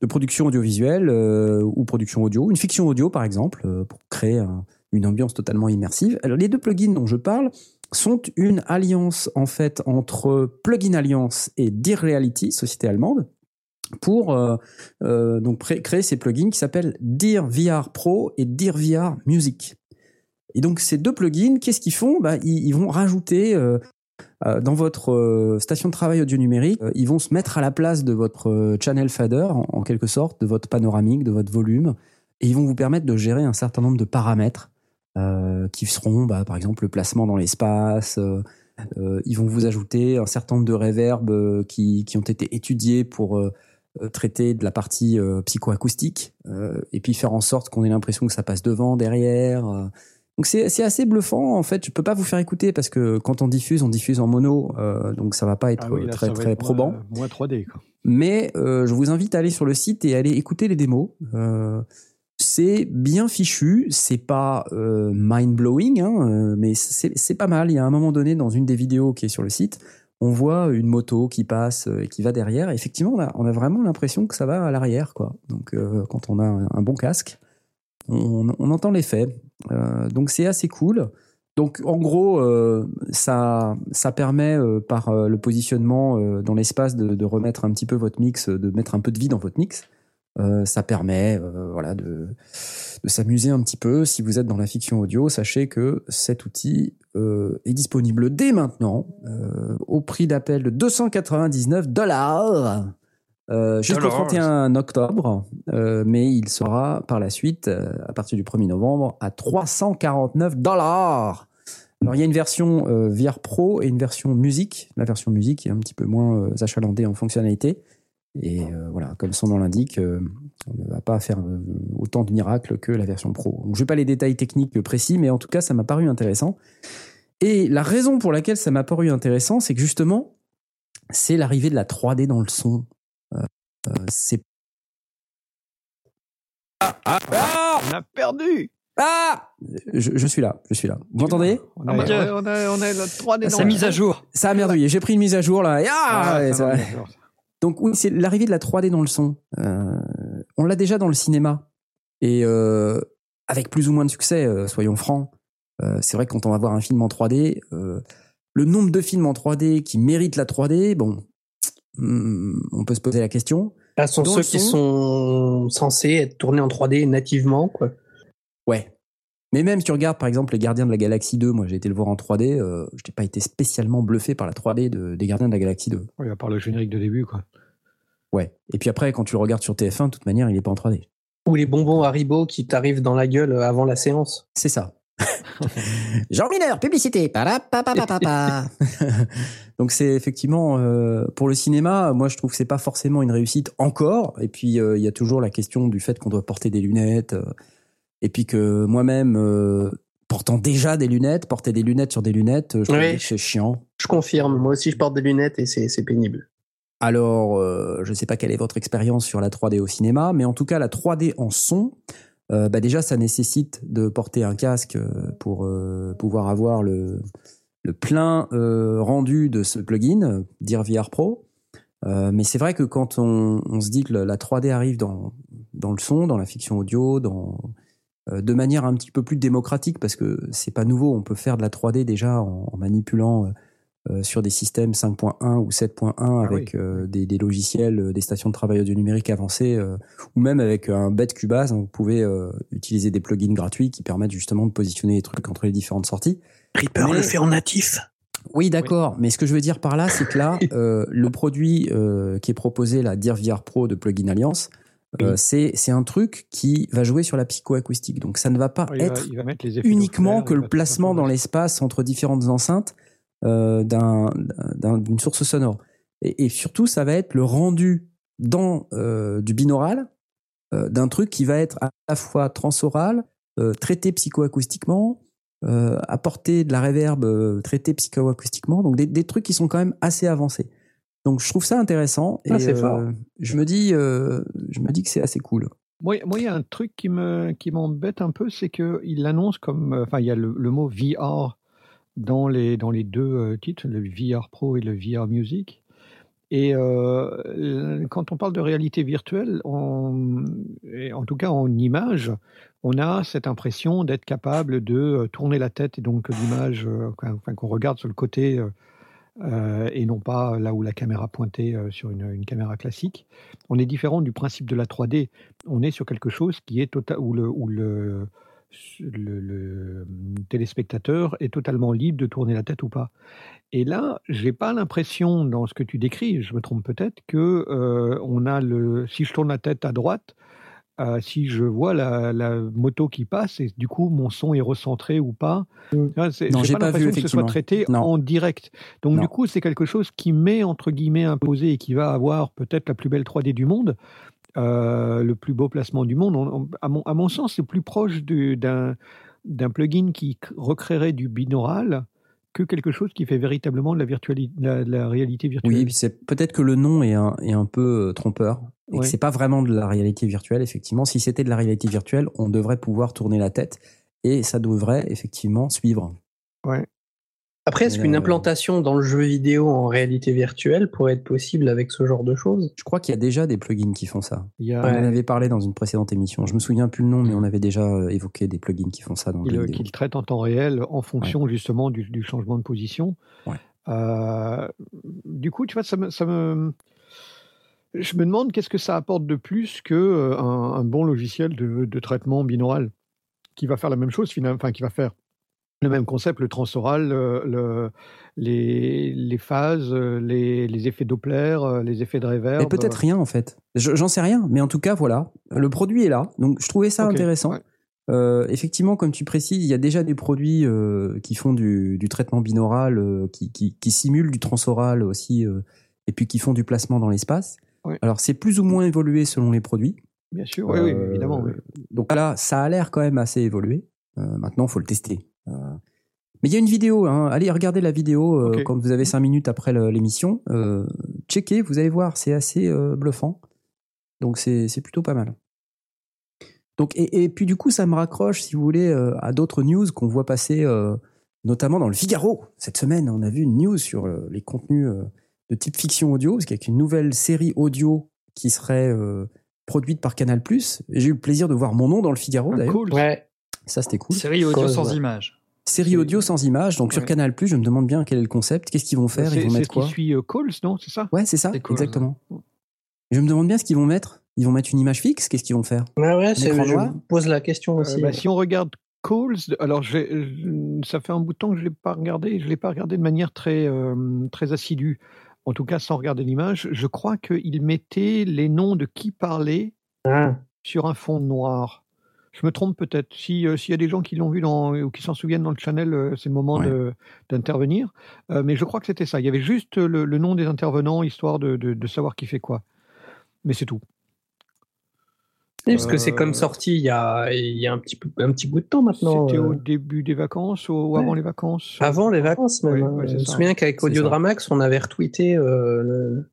de production audiovisuelle euh, ou production audio, une fiction audio par exemple, euh, pour créer un- une ambiance totalement immersive. Alors les deux plugins dont je parle sont une alliance en fait entre Plugin Alliance et Dear Reality, société allemande, pour euh, euh, donc créer ces plugins qui s'appellent Dear VR Pro et Dear VR Music. Et donc ces deux plugins, qu'est-ce qu'ils font? Bah, ils, vont rajouter euh, euh, dans votre euh, station de travail audio numérique, ils vont se mettre à la place de votre channel fader en, quelque sorte, de votre panoramique, de votre volume, et ils vont vous permettre de gérer un certain nombre de paramètres qui seront bah, par exemple le placement dans l'espace. euh, euh, ils vont vous ajouter un certain nombre de réverbes euh, qui, qui ont été étudiés pour euh, euh, traiter de la partie euh, psychoacoustique euh, et puis faire en sorte qu'on ait l'impression que ça passe devant, derrière. euh. Donc c'est assez bluffant en fait. Je peux pas vous faire écouter parce que quand on diffuse, on diffuse en mono, euh, donc ça va pas être Ah oui, là, très très être probant. Moins, moins 3D. Quoi. Mais euh, je vous invite à aller sur le site et aller écouter les démos. Euh, c'est bien fichu, c'est pas euh, mind blowing, hein, euh, mais c'est pas mal. Il y a un moment donné dans une des vidéos qui est sur le site, on voit une moto qui passe euh, et qui va derrière. Effectivement, on a, vraiment l'impression que ça va à l'arrière, quoi. Donc quand on a un, bon casque, on, entend l'effet. Donc c'est assez cool. Donc en gros, ça, permet par le positionnement dans l'espace de, de remettre un petit peu votre mix, de mettre un peu de vie dans votre mix. Euh, ça permet euh, voilà, de, de s'amuser un petit peu. Si vous êtes dans la fiction audio, sachez que cet outil euh, est disponible dès maintenant au prix d'appel de 299 dollars jusqu'au Dollars. 31 octobre, mais il sera par la suite, à partir du 1er novembre, à 349 dollars. Alors il y a une version euh, VR Pro et une version musique. La version musique est un petit peu moins euh, achalandée en fonctionnalité. Et euh, voilà, comme son nom l'indique, euh, on ne va pas faire euh, autant de miracles que la version Pro. Donc je vais pas les détails techniques précis, mais en tout cas ça m'a paru intéressant. Et la raison pour laquelle ça m'a paru intéressant, c'est que justement, c'est l'arrivée de la 3D dans le son. Euh, euh, c'est On a perdu ah je, je suis là, je suis là. Vous m'entendez? On a, mon Dieu. ouais, on a, on a la 3D dans Sa le mise à jour. Ça a merdouillé. J'ai pris une mise à jour là. Et ah, Ah, ouais, ça Donc oui, c'est l'arrivée de la 3D dans le son. Euh, on l'a déjà dans le cinéma et euh, avec plus ou moins de succès. euh, soyons francs. Euh, c'est vrai que quand on va voir un film en 3D, euh, le nombre de films en 3D qui méritent la 3D, bon, hmm, on peut se poser la question. Ah, sont Dans ceux le qui son. sont censés être tournés en 3D nativement, quoi. Ouais. Mais même si tu regardes par exemple les Gardiens de la Galaxie 2, moi j'ai été le voir en 3D, euh, je n'ai pas été spécialement bluffé par la 3D de- des Gardiens de la Galaxie 2. Oui, à part le générique de début, quoi. Ouais. Et puis après, quand tu le regardes sur TF1, de toute manière, il n'est pas en 3D. Ou les bonbons Haribo qui t'arrivent dans la gueule avant la séance. C'est ça. Jean Mineur, publicité. Donc c'est effectivement euh, pour le cinéma, moi je trouve que c'est pas forcément une réussite encore. Et puis euh, il y a toujours la question du fait qu'on doit porter des lunettes. Et puis que moi-même, euh, portant déjà des lunettes, porter des lunettes sur des lunettes, euh, je Oui. c'est chiant. Je confirme, moi aussi je porte des lunettes et c'est c'est pénible. Alors, euh, je ne sais pas quelle est votre expérience sur la 3D au cinéma, mais en tout cas, la 3D en son, euh, bah déjà, ça nécessite de porter un casque euh, pour pouvoir avoir le, le plein rendu de ce plugin, euh, Dire VR Pro. Euh, mais c'est vrai que quand on, on se dit que la- la 3D arrive dans, dans le son, dans la fiction audio, dans, de manière un petit peu plus démocratique, parce que c'est pas nouveau, on peut faire de la 3D déjà en, en manipulant euh, euh, sur des systèmes 5.1 ou 7.1 avec euh, des, des logiciels, euh, des stations de travail audio numérique avancées, euh, ou même avec un bête Cubase, hein, vous pouvez euh, utiliser des plugins gratuits qui permettent justement de positionner les trucs entre les différentes sorties. Reaper Mais- le fait en natif. Oui, d'accord. Mais ce que je veux dire par là, c'est que là, euh, le produit euh, qui est proposé, la Dear VR Pro de Plugin Alliance, euh, c'est c'est un truc qui va jouer sur la psychoacoustique. Donc ça ne va pas être va uniquement que le placement dans l'espace entre différentes enceintes euh, d'un- d'un- d'une source sonore. Et, et surtout, ça va être le rendu dans euh, du binaural euh, d'un truc qui va être à la fois transoral, euh, traité psychoacoustiquement, euh, apporter de la réverb, euh, traité psychoacoustiquement, donc des, des trucs qui sont quand même assez avancés. Donc je trouve ça intéressant Ah, et c'est euh, fort. je me dis, euh, je me dis que c'est assez cool. Moi, moi, il y a un truc qui me qui m'embête un peu, c'est que il l'annonce comme, euh, enfin, il y a le, le mot VR dans les dans les deux euh, titres, le VR Pro et le VR Music. Et euh, quand on parle de réalité virtuelle, on, et en tout cas en image, on a cette impression d'être capable de tourner la tête et donc l'image, euh, enfin qu'on regarde sur le côté euh, et non pas là où la caméra pointée euh, sur une, caméra classique. On est différent du principe de la 3D. On est sur quelque chose qui est total, où le, le, le, le téléspectateur est totalement libre de tourner la tête ou pas. Et là, j'ai pas l'impression dans ce que tu décris, je me trompe peut-être, que euh, on a le. Si je tourne la tête à droite, euh, si je vois la, la moto qui passe et du coup mon son est recentré ou pas, Mm. C'est- Non, j'ai pas vu, l'impression que ce soit traité Non. en direct. Donc Non. du coup, c'est quelque chose qui m'est entre guillemets imposé et qui va avoir peut-être la plus belle 3D du monde, euh, le plus beau placement du monde. On- on- à, mon, à mon sens, c'est plus proche du- d'un d'un plugin qui recréerait du binaural que quelque chose qui fait véritablement de la, virtuali- de la, de la réalité virtuelle. Oui, c'est peut-être que le nom est un, est un peu euh, trompeur et Ouais. que c'est pas vraiment de la réalité virtuelle. Effectivement, si c'était de la réalité virtuelle, on devrait pouvoir tourner la tête et ça devrait effectivement suivre. Ouais. Après, est-ce qu'une euh, implantation dans le jeu vidéo en réalité virtuelle pourrait être possible avec ce genre de choses? Je crois qu'il y a déjà des plugins qui font ça. Il y a On en avait parlé dans une précédente émission. Je me souviens plus le nom, mais on avait déjà euh, évoqué des plugins qui font ça dans le jeu vidéo. qu'il traite en temps réel en fonction justement du, du changement de position. Ouais. Euh, du coup, tu vois, ça me, ça me- je me demande qu'est-ce que ça apporte de plus que euh, un, un bon logiciel de, de traitement binaural qui va faire la même chose finalement, enfin qui va faire le même concept, le transoral, le, le- les, les phases, euh, les, les effets Doppler, euh, les effets de reverb. Mais peut-être rien en fait. Je- J'en sais rien, mais en tout cas voilà, le produit est là. Donc je trouvais ça intéressant. ouais. Euh, effectivement, comme tu précises, il y a déjà des produits euh, qui font du, du traitement binaural, euh, qui, qui, qui simulent du transoral aussi, euh, et puis qui font du placement dans l'espace. Alors c'est plus ou moins évolué selon les produits. Bien sûr, oui, oui, Euh, évidemment. oui. Donc là, ça a l'air quand même assez évolué. Euh, maintenant, faut le tester. Euh, mais il y a une vidéo. Hein. Allez, regardez la vidéo euh, quand vous avez cinq minutes après l'émission. Euh, checkez, vous allez voir, c'est assez euh, bluffant. Donc c'est c'est plutôt pas mal. Donc et, et puis du coup, ça me raccroche, si vous voulez, euh, à d'autres news qu'on voit passer, euh, notamment dans le Figaro. Cette semaine, on a vu une news sur euh, les contenus euh, de type fiction audio, parce qu'avec une nouvelle série audio qui serait euh, produite par Canal+. J'ai eu le plaisir de voir mon nom dans le Figaro Ah, d'ailleurs. cool. Ouais. Ça, c'était cool. Série audio Cause, sans ouais. image. Série audio sans image, donc sur. Canal+, je me demande bien quel est le concept, qu'est-ce qu'ils vont faire, C'est ils vont mettre ce qui quoi suit euh, Calls, non? C'est ça? Ouais, c'est ça, exactement. Je me demande bien ce qu'ils vont mettre. Ils vont mettre une image fixe, qu'est-ce qu'ils vont faire? Ouais, ouais, je me pose la question Euh, aussi. bah, si on regarde Calls, alors ça fait un bout de temps que je l'ai pas regardé, je l'ai pas regardé de manière très euh, très assidue. En tout cas, sans regarder l'image, je crois qu'il mettait les noms de qui parlait Ah. sur un fond noir. Je me trompe peut-être. Si euh, s'il y a des gens qui l'ont vu dans, ou qui s'en souviennent dans le channel, euh, c'est le moment Ouais. d'intervenir. Euh, mais je crois que c'était ça. Il y avait juste le, le nom des intervenants, histoire de, de- de savoir qui fait quoi. Mais c'est tout. Oui, parce que c'est comme sorti il y a, il y a un, petit peu, un petit bout de temps maintenant. C'était au début des vacances ou, ou Ouais. avant les vacances Avant les vacances, même. Ouais, hein. ouais, je me souviens qu'avec Audiodramax, on avait retweeté euh, le,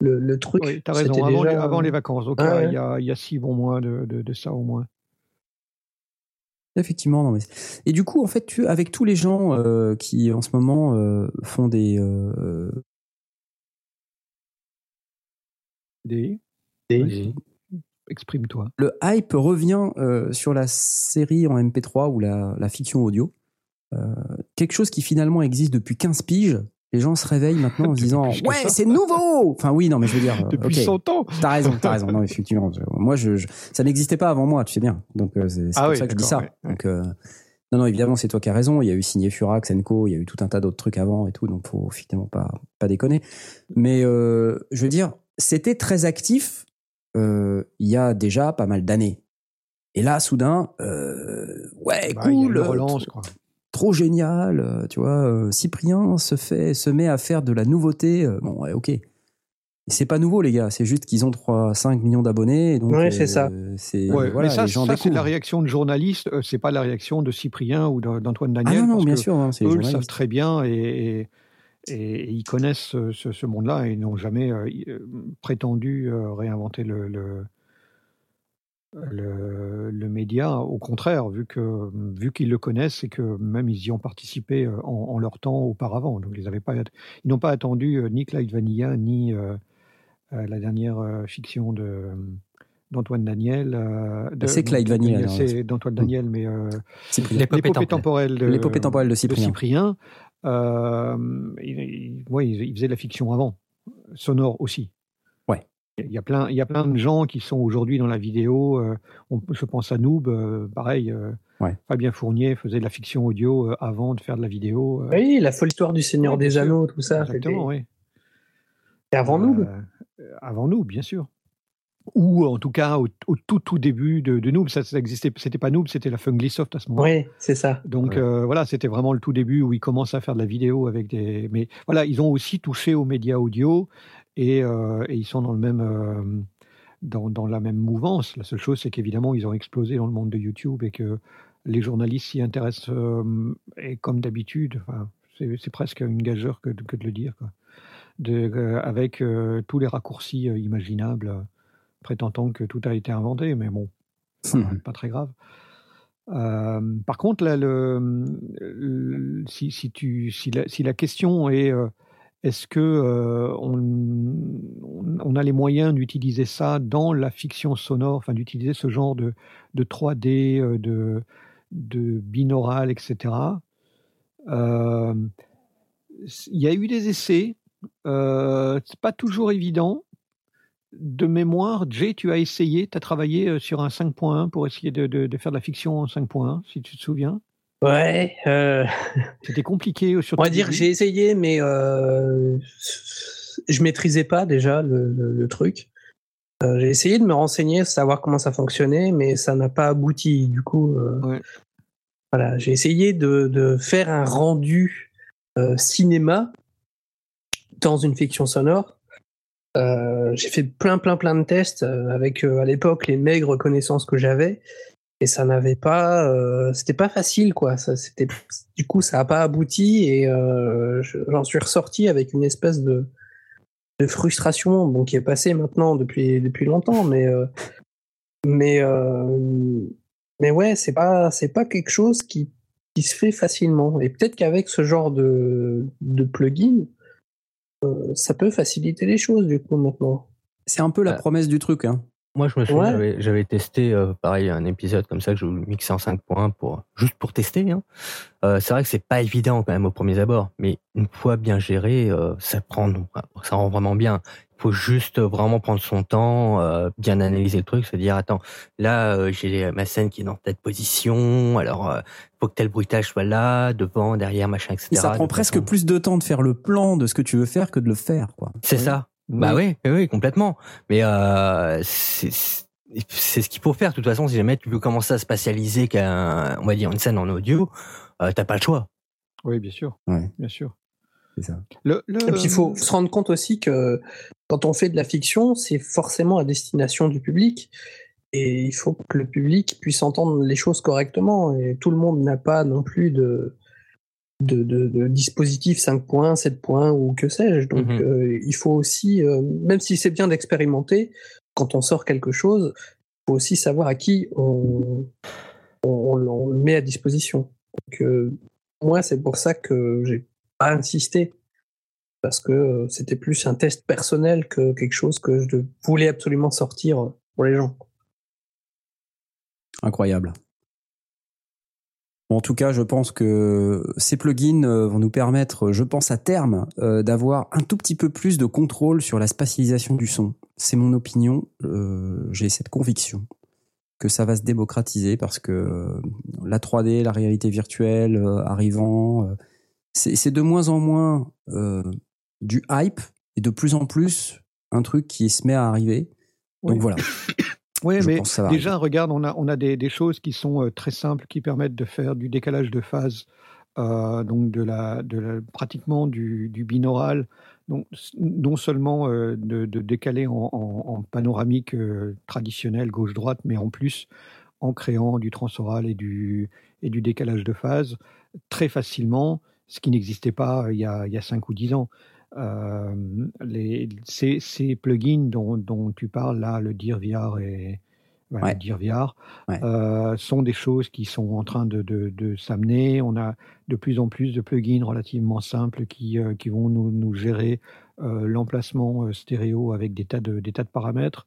le, le truc. Oui, tu as raison, avant, les, avant les vacances. Donc, Ah il y, a, il y a six bons mois de, de, de ça au moins. Effectivement, non mais et du coup en fait tu avec tous les gens euh, qui en ce moment euh, font des euh, Des... Exprime-toi. le hype revient euh, sur la série en MP3 ou la, la fiction audio. Euh, quelque chose qui finalement existe depuis 15 piges. Les gens se réveillent maintenant en se disant ouais c'est nouveau. Enfin oui non mais je veux dire euh, Depuis ok, 100 ans T'as raison, t'as raison. Non, effectivement. Moi, je, je- ça n'existait pas avant moi, tu sais bien. Donc, euh, c'est Ah pour oui, ça que je dis ça. ouais. Donc, euh, non, non, évidemment, c'est toi qui as raison. Il y a eu signé Furax, Enco, il y a eu tout un tas d'autres trucs avant et tout. Donc, faut finalement pas, pas déconner. Mais, euh, je veux dire, c'était très actif euh, il y a déjà pas mal d'années. Et là, soudain, euh, ouais, Bah, il y a cool, une euh, relance, quoi. Trop génial, euh, tu vois. euh, Cyprien se fait, se met à faire de la nouveauté. euh, bon, ouais, ok. C'est pas nouveau, les gars. C'est juste qu'ils ont 3, 5 millions d'abonnés. Ouais, c'est ça. C'est Ouais, voilà, mais ça, c'est la réaction de journalistes, c'est pas la réaction de Cyprien ou d'Antoine Ah Daniel. non, non, parce bien que sûr, hein, eux le savent très bien et, et, et ils connaissent ce, monde-là et n'ont jamais euh, prétendu euh, réinventer le, le, le, le média. Au contraire, vu que vu qu'ils le connaissent et que même ils y ont participé euh, en, en leur temps auparavant. Donc ils avaient pas, ils n'ont pas attendu euh, ni Clyde Vanilla ni euh, la dernière fiction de d'Antoine Daniel. euh, de- C'est Clyde Vanilla, non, C'est d'Antoine Daniel, mais euh, Cyprien. L'épopée temporelle. de, L'épopée temporelle de Cyprien. Cyprien, euh, il, il- ouais, il- il faisait de la fiction avant, sonore aussi. Il y a plein, il y a plein de gens qui sont aujourd'hui dans la vidéo. euh, on- je pense à Noob, euh, pareil. euh, Ouais. Fabien Fournier faisait de la fiction audio euh, avant de faire de la vidéo. euh, Oui, la folle histoire du Seigneur Ouais, des sûr. Anneaux, tout ça. Exactement, oui. C'était avant. Euh, avant nous, bien sûr. Ou en tout cas au, au tout tout début de, de Noob, ça, ça existait. C'était pas Noob, c'était la Funglysoft à ce moment. Oui, c'est ça. Donc Ouais. euh, voilà, c'était vraiment le tout début où ils commencent à faire de la vidéo avec des. Mais voilà, ils ont aussi touché aux médias audio et, euh, et ils sont dans le même. euh, dans, dans la même mouvance. La seule chose, c'est qu'évidemment, ils ont explosé dans le monde de YouTube et que les journalistes s'y intéressent, euh, et comme d'habitude, enfin, c'est presque une gageure que, de- que de le dire, quoi. De, avec tous les raccourcis imaginables, prétendant que tout a été inventé, mais bon, pas, pas très grave. Par contre, là, le, le- si, si, tu, si, la, si la question est est-ce que euh, on, a les moyens d'utiliser ça dans la fiction sonore, enfin d'utiliser ce genre de, de 3D, euh, de, de binaural, etc. Euh, Il y a eu des essais, euh, c'est pas toujours évident. De mémoire, Jay, tu as essayé, tu as travaillé sur un 5.1 pour essayer de, de- de faire de la fiction en 5.1, si tu te souviens? Ouais. euh, C'était compliqué euh, sur on va dire que j'ai essayé, mais euh, je maîtrisais pas déjà le, le- le truc. Euh, j'ai essayé de me renseigner, savoir comment ça fonctionnait, mais ça n'a pas abouti. Du coup, euh, Ouais. voilà, j'ai essayé de, de faire un rendu cinéma dans une fiction sonore. Euh, j'ai fait plein, plein, plein de tests avec à l'époque les maigres connaissances que j'avais, et ça n'avait pas, euh, c'était pas facile quoi. Ça, c'était, du coup, ça n'a pas abouti et euh, je- j'en suis ressorti avec une espèce de, de frustration, bon, qui est passée maintenant depuis depuis longtemps, mais euh, mais euh, mais ouais, c'est pas c'est pas quelque chose qui qui se fait facilement. Et peut-être qu'avec ce genre de de plugin, euh, ça peut faciliter les choses du coup maintenant. C'est un peu la Ah. promesse du truc. Hein. Moi, je me souviens, Ouais. j'avais- testé, euh, pareil, un épisode comme ça que je mixais en 5.1 pour, juste pour tester. Hein. Euh, c'est vrai que c'est pas évident quand même au premier abord, mais une fois bien géré, euh, ça prend, ça rend vraiment bien. Il faut juste vraiment prendre son temps, euh, bien analyser le truc, se dire attends, là euh, j'ai ma scène qui est dans telle position, alors euh, faut que tel bruitage soit là, devant, derrière, machin, etc. Et ça prend presque façon- plus de temps de faire le plan de ce que tu veux faire que de le faire. quoi. C'est ça. Bah oui, oui, oui, complètement. Mais euh, c'est c'est ce qu'il faut faire. De toute façon, si jamais tu veux commencer à spatialiser qu'un, on va dire une scène en audio, euh, t'as pas le choix. Oui, bien sûr. Ouais. Bien sûr. C'est ça. Le, le- Et puis il faut se rendre compte aussi que quand on fait de la fiction, c'est forcément à destination du public. Et il faut que le public puisse entendre les choses correctement. Et tout le monde n'a pas non plus de, de, de, de dispositif 5 points, 7 points ou que sais-je. Donc Mhm. euh, il faut aussi, euh, même si c'est bien d'expérimenter, quand on sort quelque chose, il faut aussi savoir à qui on, on, on le met à disposition. Donc, euh, moi, c'est pour ça que j'ai pas insisté parce que euh, c'était plus un test personnel que quelque chose que je voulais absolument sortir pour les gens. Incroyable. En tout cas, je pense que ces plugins euh, vont nous permettre, je pense à terme, euh, d'avoir un tout petit peu plus de contrôle sur la spatialisation du son. C'est mon opinion. euh, J'ai cette conviction que ça va se démocratiser parce que euh, la 3D, la réalité virtuelle arrivant, c'est de moins en moins du hype et de plus en plus un truc qui se met à arriver. Donc voilà. Oui, Je mais pense ça déjà, regarde, on a, on a des, des choses qui sont euh, très simples, qui permettent de faire du décalage de phase, euh, donc de la, de la- pratiquement du, du binaural, donc non seulement euh, de, de décaler en, en- en panoramique euh, traditionnel gauche-droite, mais en plus en créant du transoral et du, et du décalage de phase très facilement, ce qui n'existait pas il y a, il y a 5 ou 10 ans. Euh, les, ces, ces plugins dont, dont tu parles là, le DirVR et voilà, Ouais. euh, sont des choses qui sont en train de, de, de s'amener. On a de plus en plus de plugins relativement simples qui, euh, qui vont nous, nous gérer euh, l'emplacement stéréo avec des tas de, des tas de paramètres.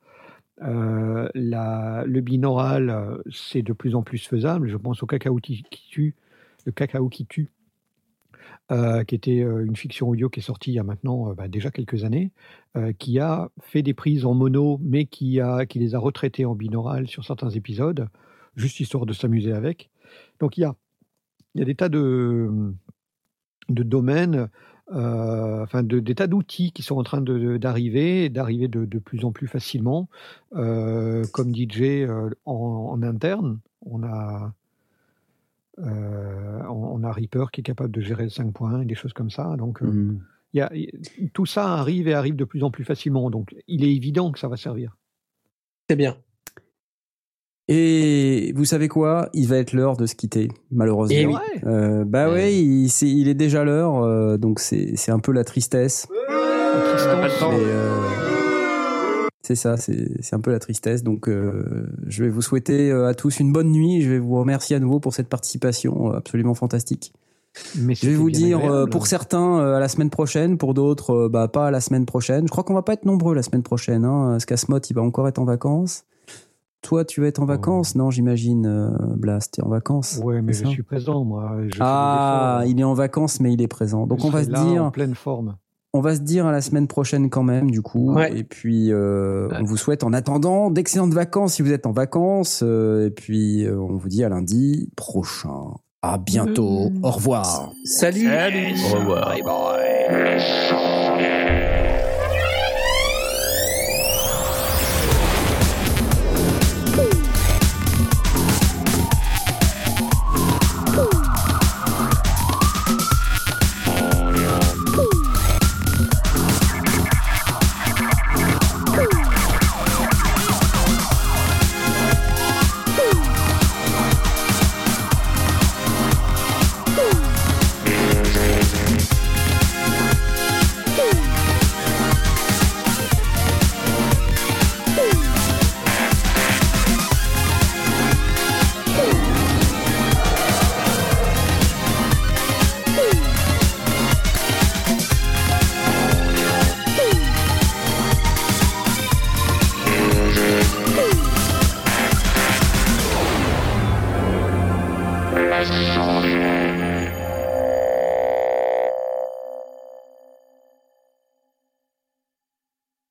La, le binaural, c'est de plus en plus faisable. Je pense au cacao qui tue, le cacao qui tue, euh, qui était euh, une fiction audio qui est sortie il y a maintenant euh, bah, déjà quelques années, qui a fait des prises en mono, mais qui, a, qui les a retraitées en binaural sur certains épisodes, juste histoire de s'amuser avec. Donc il y a, il y a des tas de, de domaines, enfin de, des tas d'outils qui sont en train d'arriver, d'arriver de, de plus en plus facilement. Comme DJ en, en interne, on a, euh, on, on a Reaper qui est capable de gérer le 5 points et des choses comme ça. Donc il y a, tout ça arrive et arrive de plus en plus facilement. Donc il est évident que ça va servir. C'est bien. Et vous savez quoi? Il va être l'heure de se quitter, malheureusement. Eh oui. Ouais. Euh, bah Ouais. ouais, il, c'est- il est déjà l'heure, euh, donc c'est c'est un peu la tristesse. Mais, euh, c'est ça, c'est un peu la tristesse. Donc, euh, je vais vous souhaiter euh, à tous une bonne nuit. Je vais vous remercier à nouveau pour cette participation euh, absolument fantastique. Mais Je vais vous dire, agréable. pour certains, à la semaine prochaine, pour d'autres, bah, pas à la semaine prochaine. Je crois qu'on va pas être nombreux la semaine prochaine. Hein. Scasmot, il va encore être en vacances? Toi, tu vas être en vacances? Non, j'imagine, Blast, tu es en vacances. Ouais, mais je suis présent, moi. Je Ah, il est en vacances, mais il est présent. Donc Je on va se là dire, en pleine forme. On va se dire à la semaine prochaine quand même, du coup. Ouais. Et puis, euh, on vous souhaite en attendant d'excellentes vacances si vous êtes en vacances. euh, et puis, euh, on vous dit à lundi prochain. À bientôt. Au revoir. Salut. Salut. Au revoir. Let's go.